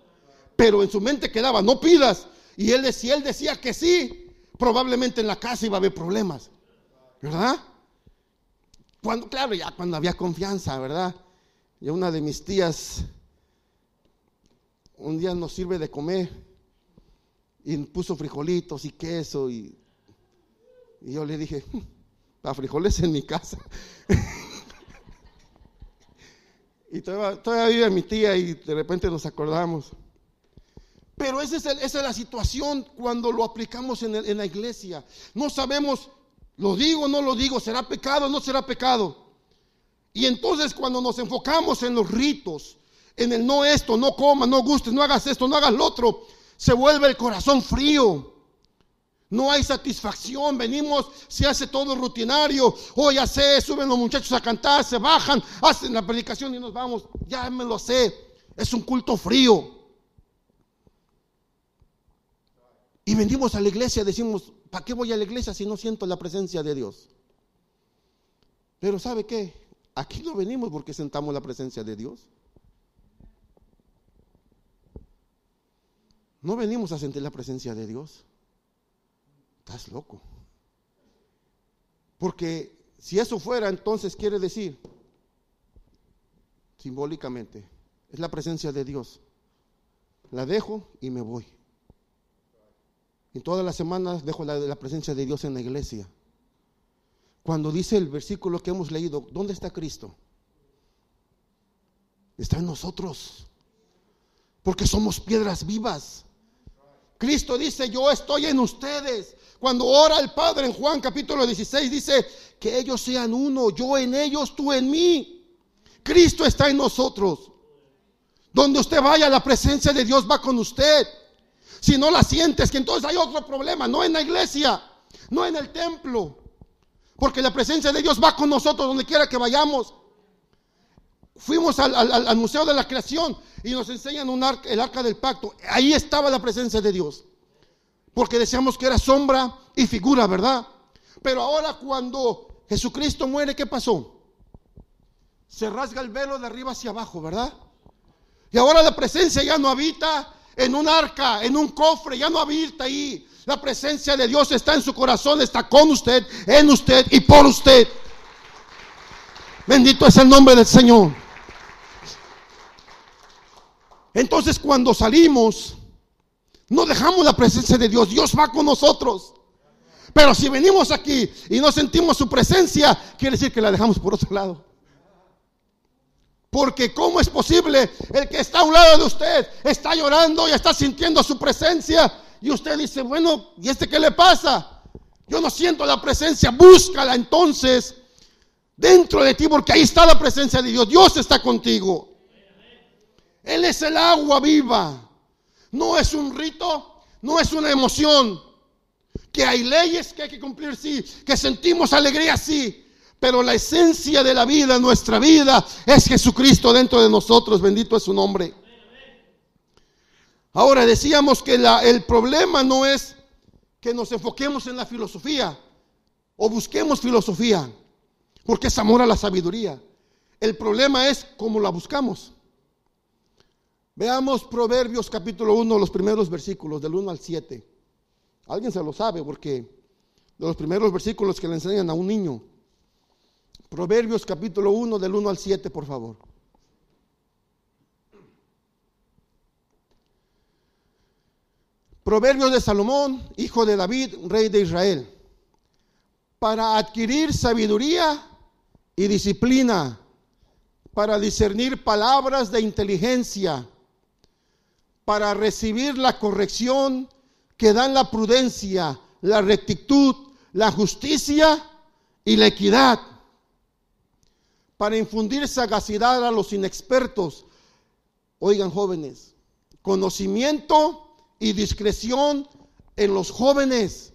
Pero en su mente quedaba, no pidas. Y él decía, él decía que sí, probablemente en la casa iba a haber problemas. ¿Verdad? Cuando, claro, ya cuando había confianza, ¿verdad? Y una de mis tías un día nos sirve de comer y puso frijolitos y queso y, yo le dije, para frijoles en mi casa. y todavía, vive mi tía y de repente nos acordamos. Pero esa es, es la situación cuando lo aplicamos en la iglesia. No sabemos lo digo, no lo digo, será pecado, no será pecado. Y entonces cuando nos enfocamos en los ritos, en el no esto, no comas, no gustes, no hagas esto, no hagas lo otro, se vuelve el corazón frío. No hay satisfacción, venimos, se hace todo rutinario. Oh, ya sé, suben los muchachos a cantar, se bajan, hacen la predicación y nos vamos. Ya me lo sé, es un culto frío. Y venimos a la iglesia, decimos, ¿Para qué voy a la iglesia si no siento la presencia de Dios? Pero ¿sabe qué? Aquí no venimos porque sentamos la presencia de Dios. No venimos a sentir la presencia de Dios. Estás loco. Porque si eso fuera, entonces quiere decir, simbólicamente, es la presencia de Dios. La dejo y me voy. Y todas las semanas dejo la, la presencia de Dios en la iglesia. Cuando dice el versículo que hemos leído, ¿dónde está Cristo? Está en nosotros. Porque somos piedras vivas. Cristo dice, yo estoy en ustedes. Cuando ora el Padre en Juan capítulo 16 dice, que ellos sean uno, yo en ellos, tú en mí. Cristo está en nosotros. Donde usted vaya, la presencia de Dios va con usted. Si no la sientes, que entonces hay otro problema, no en la iglesia, no en el templo. Porque la presencia de Dios va con nosotros donde quiera que vayamos. Fuimos al, Museo de la Creación y nos enseñan el arca del pacto. Ahí estaba la presencia de Dios. Porque decíamos que era sombra y figura, ¿verdad? Pero ahora cuando Jesucristo muere, ¿qué pasó? Se rasga el velo de arriba hacia abajo, ¿verdad? Y ahora la presencia ya no habita en un arca, en un cofre, ya no habita ahí. La presencia de Dios está en su corazón, está con usted, en usted y por usted. Bendito es el nombre del Señor. Entonces cuando salimos, no dejamos la presencia de Dios, Dios va con nosotros. Pero si venimos aquí y no sentimos su presencia, quiere decir que la dejamos por otro lado. Porque ¿cómo es posible el que está a un lado de usted está llorando y está sintiendo su presencia? Y usted dice, bueno, ¿y este qué le pasa? Yo no siento la presencia, búscala entonces dentro de ti porque ahí está la presencia de Dios. Dios está contigo. Él es el agua viva. No es un rito, no es una emoción. Que hay leyes que hay que cumplir, sí. Que sentimos alegría, sí. Pero la esencia de la vida, nuestra vida, es Jesucristo dentro de nosotros. Bendito es su nombre. Ahora decíamos que el problema no es que nos enfoquemos en la filosofía o busquemos filosofía, porque es amor a la sabiduría. El problema es cómo la buscamos. Veamos Proverbios capítulo 1, los primeros versículos, del 1 al 7. Alguien se lo sabe porque de los primeros versículos que le enseñan a un niño. Proverbios capítulo 1 del 1 al 7, por favor. Proverbios de Salomón, hijo de David, rey de Israel. Para adquirir sabiduría y disciplina, para discernir palabras de inteligencia, para recibir la corrección que dan la prudencia, la rectitud, la justicia y la equidad para infundir sagacidad a los inexpertos. Oigan jóvenes, conocimiento y discreción en los jóvenes.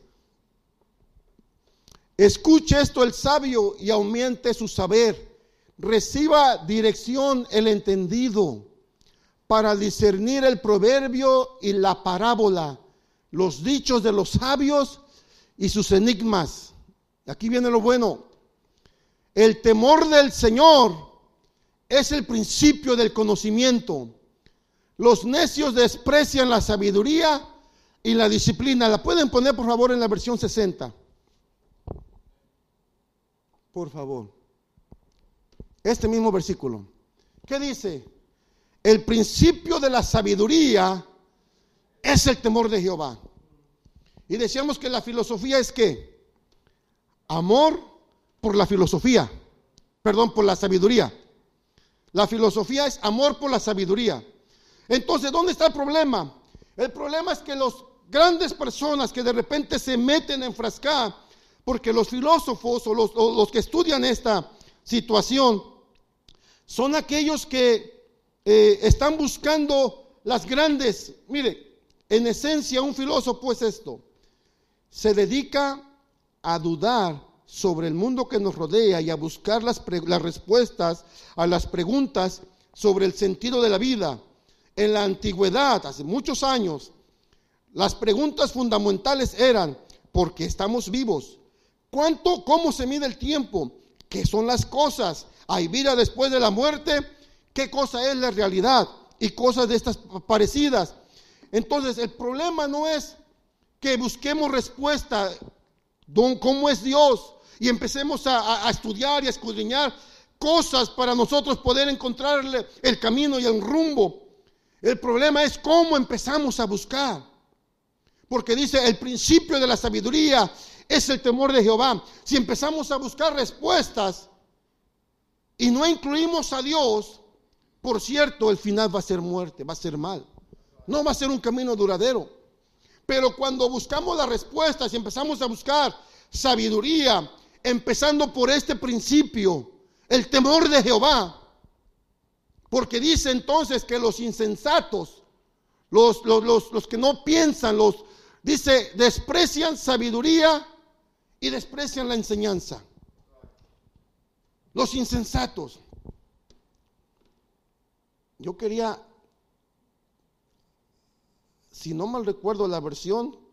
Escuche esto el sabio y aumente su saber. Reciba dirección el entendido para discernir el proverbio y la parábola, los dichos de los sabios y sus enigmas. Aquí viene lo bueno. El temor del Señor es el principio del conocimiento. Los necios desprecian la sabiduría y la disciplina. ¿La pueden poner por favor en la versión 60? Por favor. Este mismo versículo. ¿Qué dice? El principio de la sabiduría es el temor de Jehová. Y decíamos que la filosofía es que amor por la filosofía, perdón, por la sabiduría. La filosofía es amor por la sabiduría. Entonces, ¿dónde está el problema? El problema es que los grandes personas que de repente se meten en frascar, porque los filósofos o los, que estudian esta situación son aquellos que eh, están buscando las grandes, mire, en esencia un filósofo es esto, se dedica a dudar sobre el mundo que nos rodea y a buscar las, las respuestas a las preguntas sobre el sentido de la vida. En la antigüedad, hace muchos años, las preguntas fundamentales eran, ¿por qué estamos vivos? ¿Cuánto, cómo se mide el tiempo? ¿Qué son las cosas? ¿Hay vida después de la muerte? ¿Qué cosa es la realidad? Y cosas de estas parecidas. Entonces, el problema no es que busquemos respuesta, don, ¿cómo es Dios? Y empecemos a, estudiar y a escudriñar cosas para nosotros poder encontrarle el camino y el rumbo. El problema es cómo empezamos a buscar. Porque dice, el principio de la sabiduría es el temor de Jehová. Si empezamos a buscar respuestas y no incluimos a Dios, por cierto, el final va a ser muerte, va a ser mal. No va a ser un camino duradero. Pero cuando buscamos las respuestas y empezamos a buscar sabiduría, empezando por este principio, el temor de Jehová. Porque dice entonces que los insensatos, los, los, que no piensan, los, dice, desprecian sabiduría y desprecian la enseñanza. Los insensatos. Yo quería, si no mal recuerdo la versión,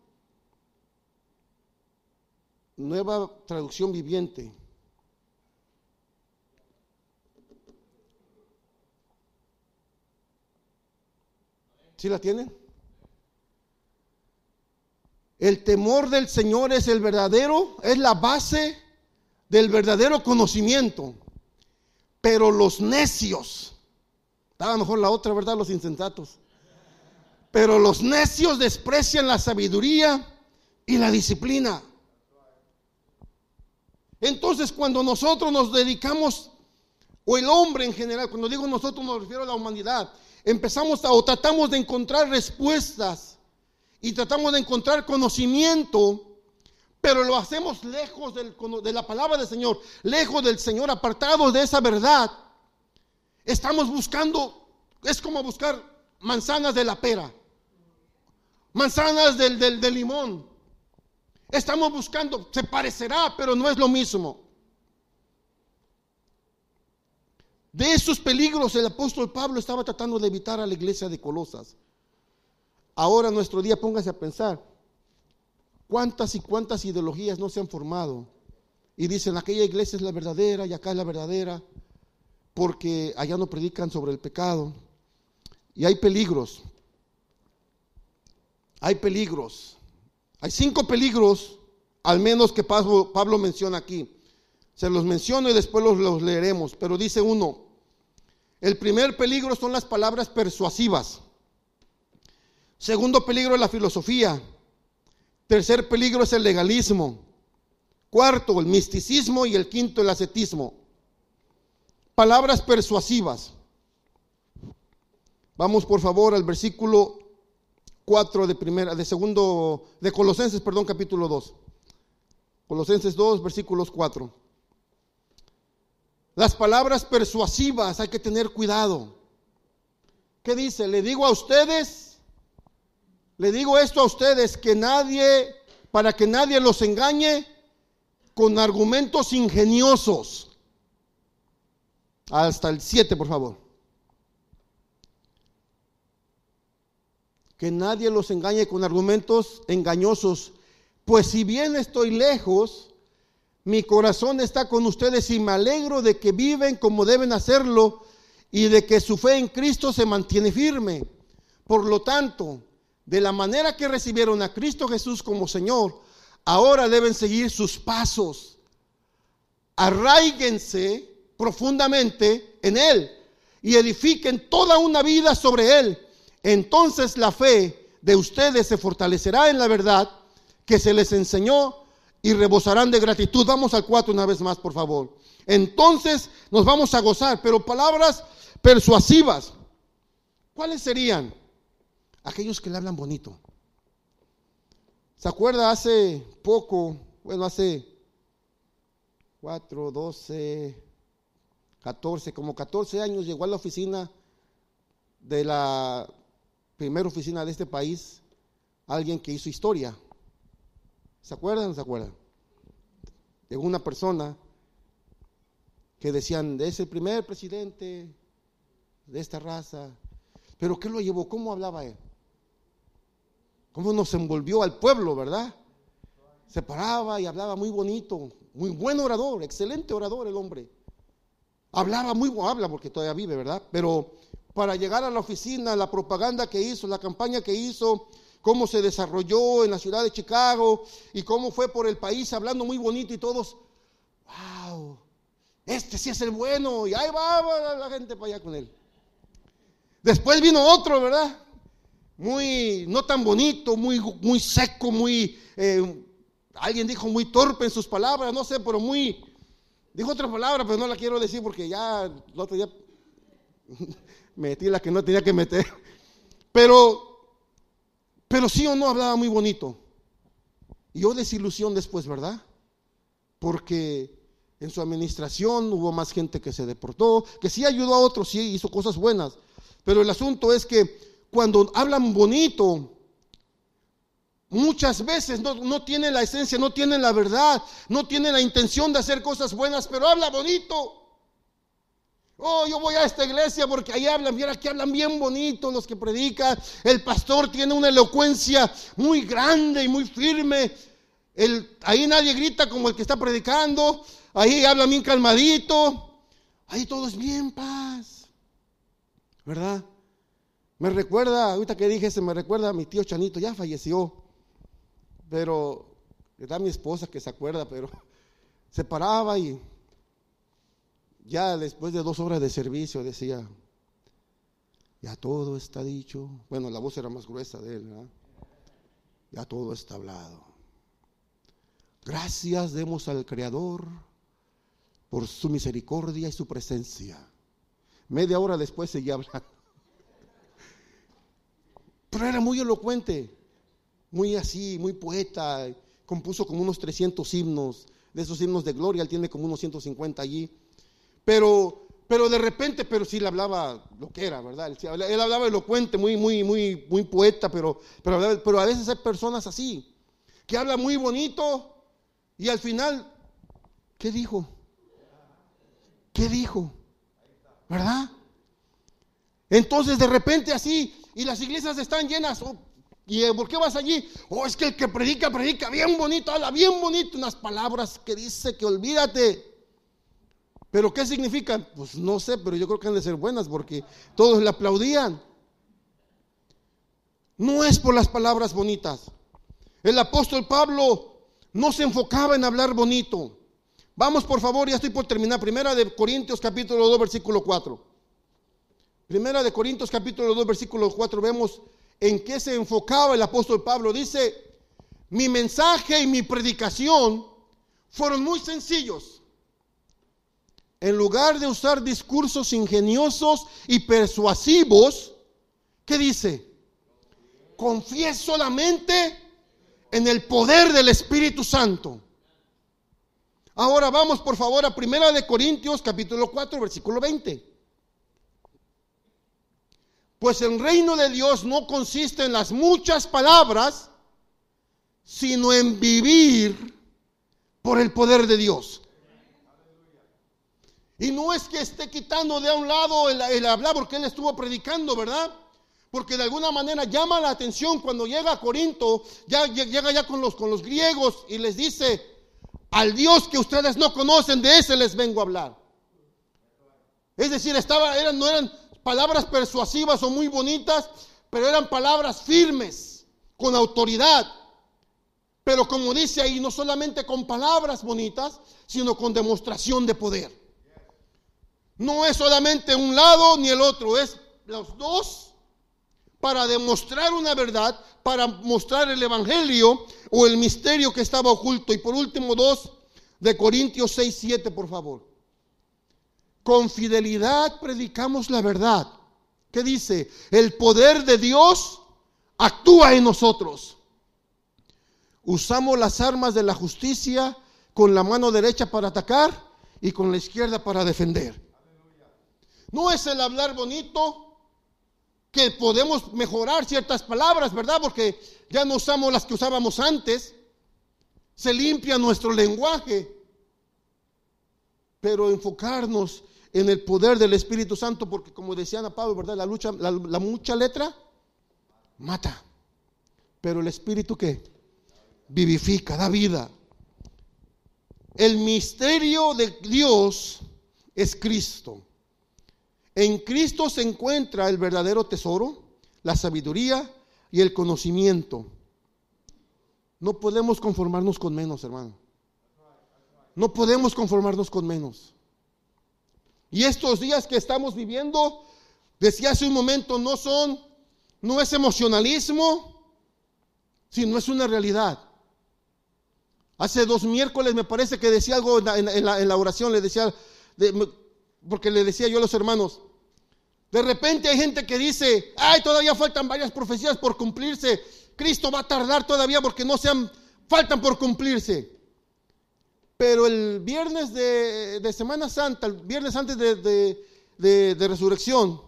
Nueva traducción viviente. ¿Sí la tienen? El temor del Señor es el verdadero, es la base del verdadero conocimiento. Pero los necios, estaba mejor la otra, ¿verdad? Los insensatos. Pero los necios desprecian la sabiduría y la disciplina. Entonces, cuando nosotros nos dedicamos, o el hombre en general, cuando digo nosotros me refiero a la humanidad, empezamos a, o tratamos de encontrar respuestas y tratamos de encontrar conocimiento, pero lo hacemos lejos de la palabra del Señor, lejos del Señor, apartados de esa verdad. Estamos buscando, es como buscar manzanas de la pera, manzanas del, del limón. Estamos buscando, se parecerá, pero no es lo mismo. De esos peligros el apóstol Pablo estaba tratando de evitar a la iglesia de Colosas. Ahora nuestro día póngase a pensar, cuántas y cuántas ideologías no se han formado y dicen aquella iglesia es la verdadera y acá es la verdadera, porque allá no predican sobre el pecado. Y hay peligros, hay peligros, hay cinco peligros al menos que Pablo, menciona aquí. Se los menciono y después los, los leeremos, pero dice uno, el primer peligro son las palabras persuasivas. Segundo peligro es la filosofía. Tercer peligro es el legalismo. Cuarto, el misticismo y el quinto, el ascetismo. Palabras persuasivas. Vamos por favor al versículo 4 de primera, de segundo, de Colosenses, perdón, capítulo 2. Colosenses 2, versículos 4. Las palabras persuasivas hay que tener cuidado. ¿Qué dice? Le digo a ustedes le digo esto a ustedes, que nadie, para que nadie los engañe con argumentos ingeniosos. Hasta el 7, por favor. Que nadie los engañe con argumentos engañosos. Pues si bien estoy lejos, mi corazón está con ustedes y me alegro de que viven como deben hacerlo y de que su fe en Cristo se mantiene firme. Por lo tanto, de la manera que recibieron a Cristo Jesús como Señor, ahora deben seguir sus pasos. Arraíguense profundamente en Él y edifiquen toda una vida sobre Él. Entonces la fe de ustedes se fortalecerá en la verdad que se les enseñó y rebosarán de gratitud. Vamos al 4 una vez más, por favor. Entonces nos vamos a gozar, pero palabras persuasivas. ¿Cuáles serían? aquellos que le hablan bonito. ¿Se acuerda hace poco, bueno, hace 4, 12, 14, como 14 años llegó a la oficina de la primera oficina de este país alguien que hizo historia. ¿Se acuerdan no se acuerdan? Llegó una persona que decían, es el primer presidente de esta raza. Pero ¿qué lo llevó? ¿Cómo hablaba él? cómo nos envolvió al pueblo, ¿verdad? Se paraba y hablaba muy bonito, muy buen orador, excelente orador el hombre. Hablaba muy, habla porque todavía vive, ¿verdad? Pero para llegar a la oficina, la propaganda que hizo, la campaña que hizo, cómo se desarrolló en la ciudad de Chicago y cómo fue por el país hablando muy bonito y todos, wow, este sí es el bueno y ahí va la gente para allá con él. Después vino otro, ¿verdad? muy, no tan bonito, muy, muy seco, muy, eh, alguien dijo muy torpe en sus palabras, no sé, pero muy, dijo otra palabra, pero no la quiero decir porque ya el otro día metí la que no tenía que meter. Pero, pero sí o no hablaba muy bonito. Y yo desilusión después, ¿verdad? Porque en su administración hubo más gente que se deportó, que sí ayudó a otros, sí hizo cosas buenas. Pero el asunto es que cuando hablan bonito, muchas veces no, no tienen la esencia, no tienen la verdad, no tienen la intención de hacer cosas buenas, pero habla bonito. Oh, yo voy a esta iglesia porque ahí hablan, mira que hablan bien bonito los que predican. El pastor tiene una elocuencia muy grande y muy firme. El, ahí nadie grita como el que está predicando. Ahí habla bien calmadito. Ahí todo es bien paz. ¿Verdad? Me recuerda, ahorita que dije, se me recuerda a mi tío Chanito, ya falleció. Pero era mi esposa que se acuerda, pero se paraba y ya después de dos horas de servicio decía, ya todo está dicho. Bueno, la voz era más gruesa de él. Ya todo está hablado. Gracias demos al Creador por su misericordia y su presencia. Media hora después seguía hablando. Pero era muy elocuente, muy así, muy poeta. Compuso como unos 300 himnos. De esos himnos de gloria, él tiene como unos 150 allí. Pero, pero de repente, pero sí le hablaba lo que era, ¿verdad? Él, hablaba elocuente, muy, muy, muy, muy poeta, pero, pero, pero a veces hay personas así, que hablan muy bonito, y al final, ¿qué dijo? ¿Qué dijo? ¿Verdad? Entonces de repente así, y las iglesias están llenas. Oh, ¿Y eh, por qué vas allí? Oh, es que el que predica, predica bien bonito, habla bien bonito, unas palabras que dice que olvídate. ¿Pero qué significan? Pues no sé, pero yo creo que han de ser buenas porque todos le aplaudían. No es por las palabras bonitas. El apóstol Pablo no se enfocaba en hablar bonito. Vamos por favor, ya estoy por terminar. Primera de Corintios capítulo 2 versículo 4. Primera de Corintios capítulo 2 versículo 4 vemos en qué se enfocaba el apóstol Pablo. Dice, mi mensaje y mi predicación fueron muy sencillos. En lugar de usar discursos ingeniosos y persuasivos, ¿qué dice? Confieso solamente en el poder del Espíritu Santo. Ahora vamos por favor a Primera de Corintios capítulo 4 versículo 20. Pues el reino de Dios no consiste en las muchas palabras, sino en vivir por el poder de Dios. Y no es que esté quitando de a un lado el, hablar porque él estuvo predicando, ¿verdad? porque de alguna manera llama la atención cuando llega a Corinto, ya llega ya con los, con los griegos y les dice, al Dios que ustedes no conocen, de ese les vengo a hablar. Es decir, estaba, eran, no eran palabras persuasivas o muy bonitas, pero eran palabras firmes, con autoridad. Pero como dice ahí, no solamente con palabras bonitas, sino con demostración de poder. No es solamente un lado ni el otro, es los dos para demostrar una verdad, para mostrar el Evangelio o el misterio que estaba oculto. Y por último, dos de Corintios 6, 7, por favor. Con fidelidad predicamos la verdad. ¿Qué dice? El poder de Dios actúa en nosotros. Usamos las armas de la justicia con la mano derecha para atacar y con la izquierda para defender. No es el hablar bonito, que podemos mejorar ciertas palabras, ¿verdad? Porque ya no usamos las que usábamos antes. Se limpia nuestro lenguaje. Pero enfocarnos en el poder del Espíritu Santo, porque como decía Ana Pablo, ¿verdad? La, lucha, la, la mucha letra mata. Pero el Espíritu que vivifica, da vida. El misterio de Dios es Cristo. En Cristo se encuentra el verdadero tesoro, la sabiduría y el conocimiento. No podemos conformarnos con menos, hermano. No podemos conformarnos con menos. Y estos días que estamos viviendo, decía hace un momento, no son, no es emocionalismo, sino es una realidad. Hace dos miércoles me parece que decía algo en la, oración, le decía, porque le decía yo a los hermanos, de repente hay gente que dice, ay, todavía faltan varias profecías por cumplirse, Cristo va a tardar todavía porque no sean, faltan por cumplirse. Pero el viernes de, Semana Santa, el viernes antes de, de resurrección,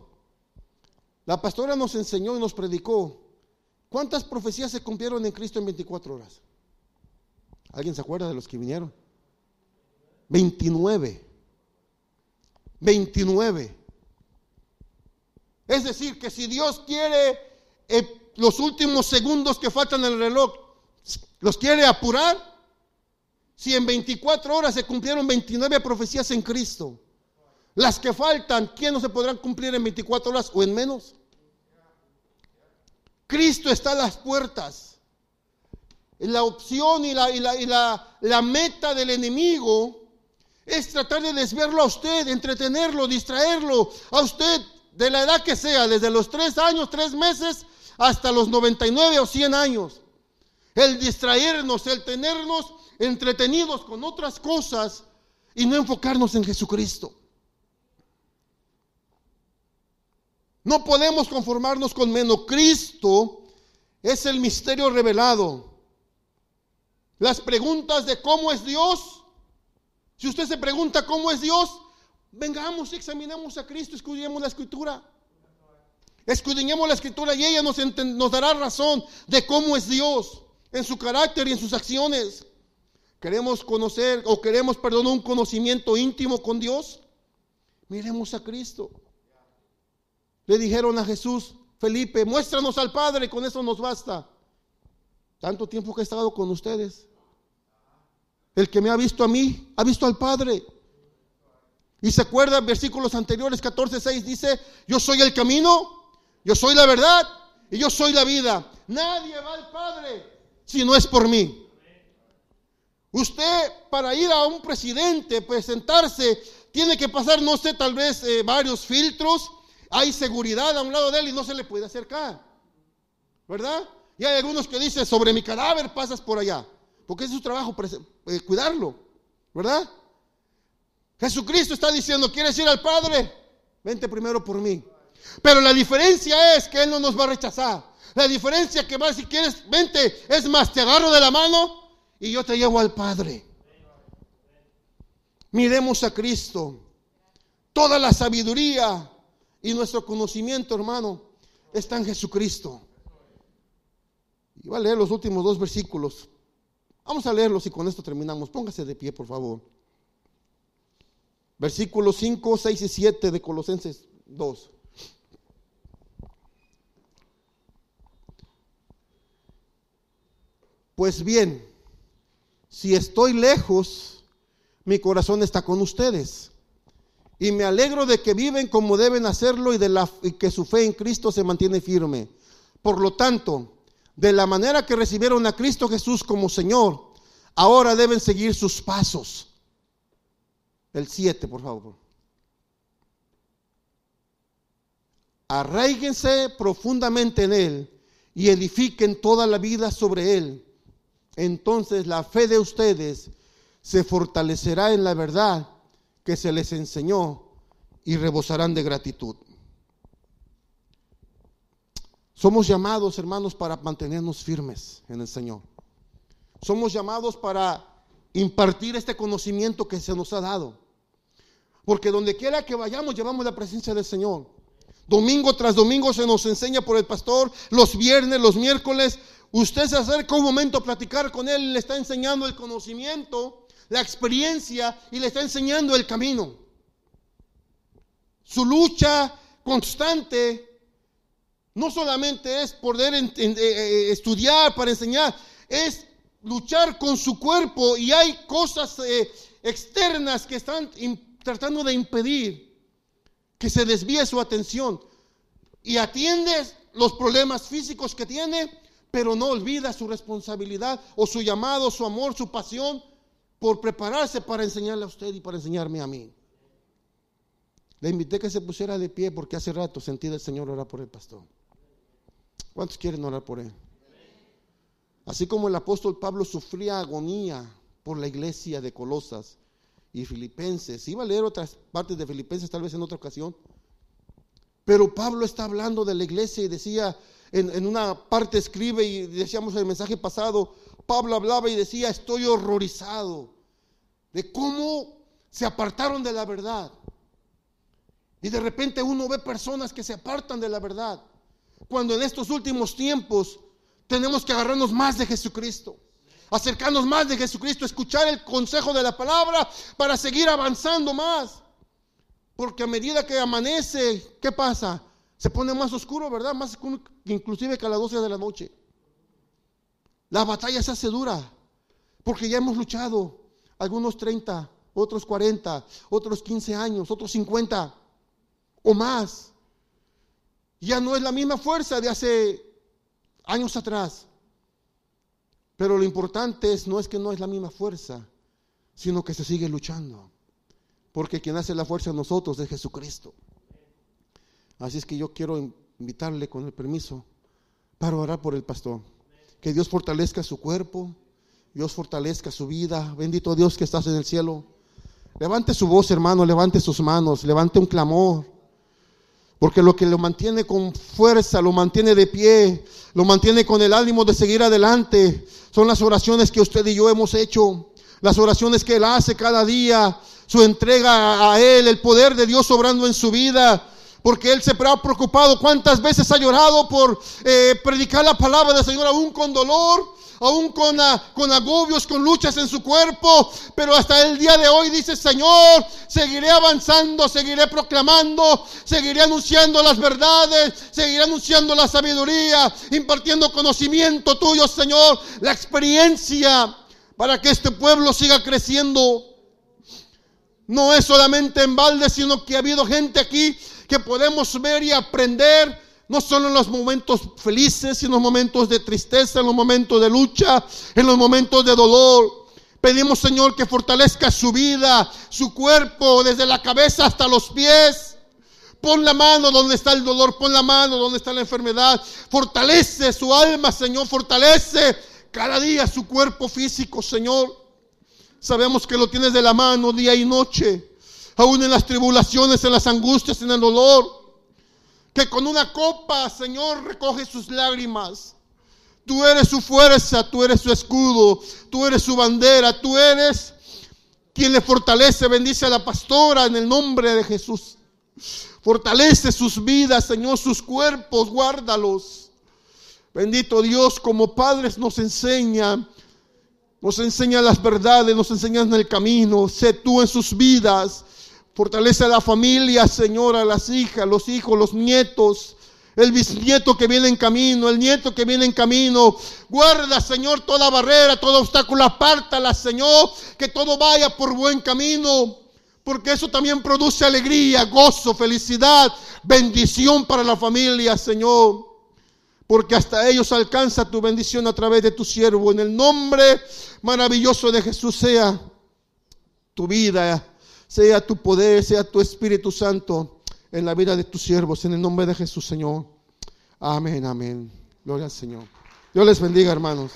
la pastora nos enseñó y nos predicó cuántas profecías se cumplieron en Cristo en 24 horas. ¿Alguien se acuerda de los que vinieron? 29. 29. Es decir, que si Dios quiere eh, los últimos segundos que faltan en el reloj, los quiere apurar, si en 24 horas se cumplieron 29 profecías en Cristo, las que faltan, ¿quién no se podrán cumplir en 24 horas o en menos? Cristo está a las puertas. La opción y la, y la, y la, la meta del enemigo es tratar de desviarlo a usted, entretenerlo, distraerlo a usted de la edad que sea, desde los tres años, tres meses, hasta los 99 o 100 años. El distraernos, el tenernos entretenidos con otras cosas y no enfocarnos en Jesucristo. No podemos conformarnos con menos. Cristo es el misterio revelado. Las preguntas de cómo es Dios. Si usted se pregunta cómo es Dios, vengamos y examinemos a Cristo, escudriñemos la escritura. Escudriñemos la escritura y ella nos, nos dará razón de cómo es Dios en su carácter y en sus acciones. Queremos conocer o queremos, perdón, un conocimiento íntimo con Dios. Miremos a Cristo. Le dijeron a Jesús, Felipe, muéstranos al Padre, con eso nos basta. Tanto tiempo que he estado con ustedes. El que me ha visto a mí, ha visto al Padre. Y se acuerdan versículos anteriores, 14, 6, dice, yo soy el camino, yo soy la verdad y yo soy la vida. Nadie va al Padre si no es por mí. Usted para ir a un presidente, presentarse, tiene que pasar, no sé, tal vez eh, varios filtros, hay seguridad a un lado de él y no se le puede acercar. ¿Verdad? Y hay algunos que dicen, sobre mi cadáver pasas por allá. Porque es su trabajo eh, cuidarlo. ¿Verdad? Jesucristo está diciendo, ¿quieres ir al Padre? Vente primero por mí. Pero la diferencia es que Él no nos va a rechazar. La diferencia que va, si quieres, vente, es más, te agarro de la mano y yo te llevo al Padre. Miremos a Cristo. Toda la sabiduría, y nuestro conocimiento, hermano, está en Jesucristo. Y voy a leer los últimos dos versículos. Vamos a leerlos y con esto terminamos. Póngase de pie, por favor. Versículos 5, 6 y 7 de Colosenses 2. Pues bien, si estoy lejos, mi corazón está con ustedes y me alegro de que viven como deben hacerlo y, de la, que su fe en Cristo se mantiene firme. Por lo tanto, de la manera que recibieron a Cristo Jesús como Señor, ahora deben seguir sus pasos. El 7, por favor. Arraíguense profundamente en Él y edifiquen toda la vida sobre Él. Entonces la fe de ustedes se fortalecerá en la verdad que se les enseñó y rebosarán de gratitud. Somos llamados, hermanos, para mantenernos firmes en el Señor. Somos llamados para impartir este conocimiento que se nos ha dado. Porque donde quiera que vayamos, llevamos la presencia del Señor. Domingo tras domingo se nos enseña por el pastor, los viernes, los miércoles. Usted se acerca un momento a platicar con él, le está enseñando el conocimiento la experiencia y le está enseñando el camino. Su lucha constante no solamente es poder eh, eh, estudiar para enseñar, es luchar con su cuerpo y hay cosas eh, externas que están tratando de impedir que se desvíe su atención y atiende los problemas físicos que tiene, pero no olvida su responsabilidad o su llamado, su amor, su pasión por prepararse para enseñarle a usted y para enseñarme a mí. Le invité que se pusiera de pie porque hace rato sentí del Señor orar por el pastor. ¿Cuántos quieren orar por él? Así como el apóstol Pablo sufría agonía por la iglesia de Colosas y Filipenses. Iba a leer otras partes de Filipenses tal vez en otra ocasión. Pero Pablo está hablando de la iglesia y decía, en, en una parte escribe y decíamos en el mensaje pasado, Pablo hablaba y decía, estoy horrorizado de cómo se apartaron de la verdad. Y de repente uno ve personas que se apartan de la verdad. Cuando en estos últimos tiempos tenemos que agarrarnos más de Jesucristo, acercarnos más de Jesucristo, escuchar el consejo de la palabra para seguir avanzando más. Porque a medida que amanece, ¿qué pasa? Se pone más oscuro, ¿verdad? Más oscuro inclusive que a las 12 de la noche. La batalla se hace dura, porque ya hemos luchado, algunos 30, otros 40, otros 15 años, otros 50 o más. Ya no es la misma fuerza de hace años atrás. Pero lo importante es, no es que no es la misma fuerza, sino que se sigue luchando. Porque quien hace la fuerza en nosotros es Jesucristo. Así es que yo quiero invitarle con el permiso para orar por el pastor. Que Dios fortalezca su cuerpo, Dios fortalezca su vida. Bendito Dios que estás en el cielo. Levante su voz, hermano, levante sus manos, levante un clamor. Porque lo que lo mantiene con fuerza, lo mantiene de pie, lo mantiene con el ánimo de seguir adelante, son las oraciones que usted y yo hemos hecho, las oraciones que Él hace cada día, su entrega a Él, el poder de Dios obrando en su vida, porque Él se ha preocupado cuántas veces ha llorado por eh, predicar la palabra del Señor aún con dolor, aún con, ah, con agobios, con luchas en su cuerpo, pero hasta el día de hoy dice, Señor, seguiré avanzando, seguiré proclamando, seguiré anunciando las verdades, seguiré anunciando la sabiduría, impartiendo conocimiento tuyo, Señor, la experiencia para que este pueblo siga creciendo. No es solamente en balde, sino que ha habido gente aquí que podemos ver y aprender, no solo en los momentos felices, sino en los momentos de tristeza, en los momentos de lucha, en los momentos de dolor. Pedimos, Señor, que fortalezca su vida, su cuerpo, desde la cabeza hasta los pies. Pon la mano donde está el dolor, pon la mano donde está la enfermedad. Fortalece su alma, Señor, fortalece cada día su cuerpo físico, Señor. Sabemos que lo tienes de la mano día y noche aún en las tribulaciones, en las angustias, en el dolor. Que con una copa, Señor, recoge sus lágrimas. Tú eres su fuerza, tú eres su escudo, tú eres su bandera, tú eres quien le fortalece. Bendice a la pastora en el nombre de Jesús. Fortalece sus vidas, Señor, sus cuerpos, guárdalos. Bendito Dios, como padres nos enseña, nos enseña las verdades, nos enseña en el camino. Sé tú en sus vidas. Fortalece a la familia, Señor, a las hijas, los hijos, los nietos, el bisnieto que viene en camino, el nieto que viene en camino. Guarda, Señor, toda barrera, todo obstáculo, apártala, Señor, que todo vaya por buen camino. Porque eso también produce alegría, gozo, felicidad, bendición para la familia, Señor. Porque hasta ellos alcanza tu bendición a través de tu siervo. En el nombre maravilloso de Jesús sea tu vida sea tu poder, sea tu Espíritu Santo en la vida de tus siervos, en el nombre de Jesús, Señor. Amén, amén. Gloria al Señor. Dios les bendiga, hermanos.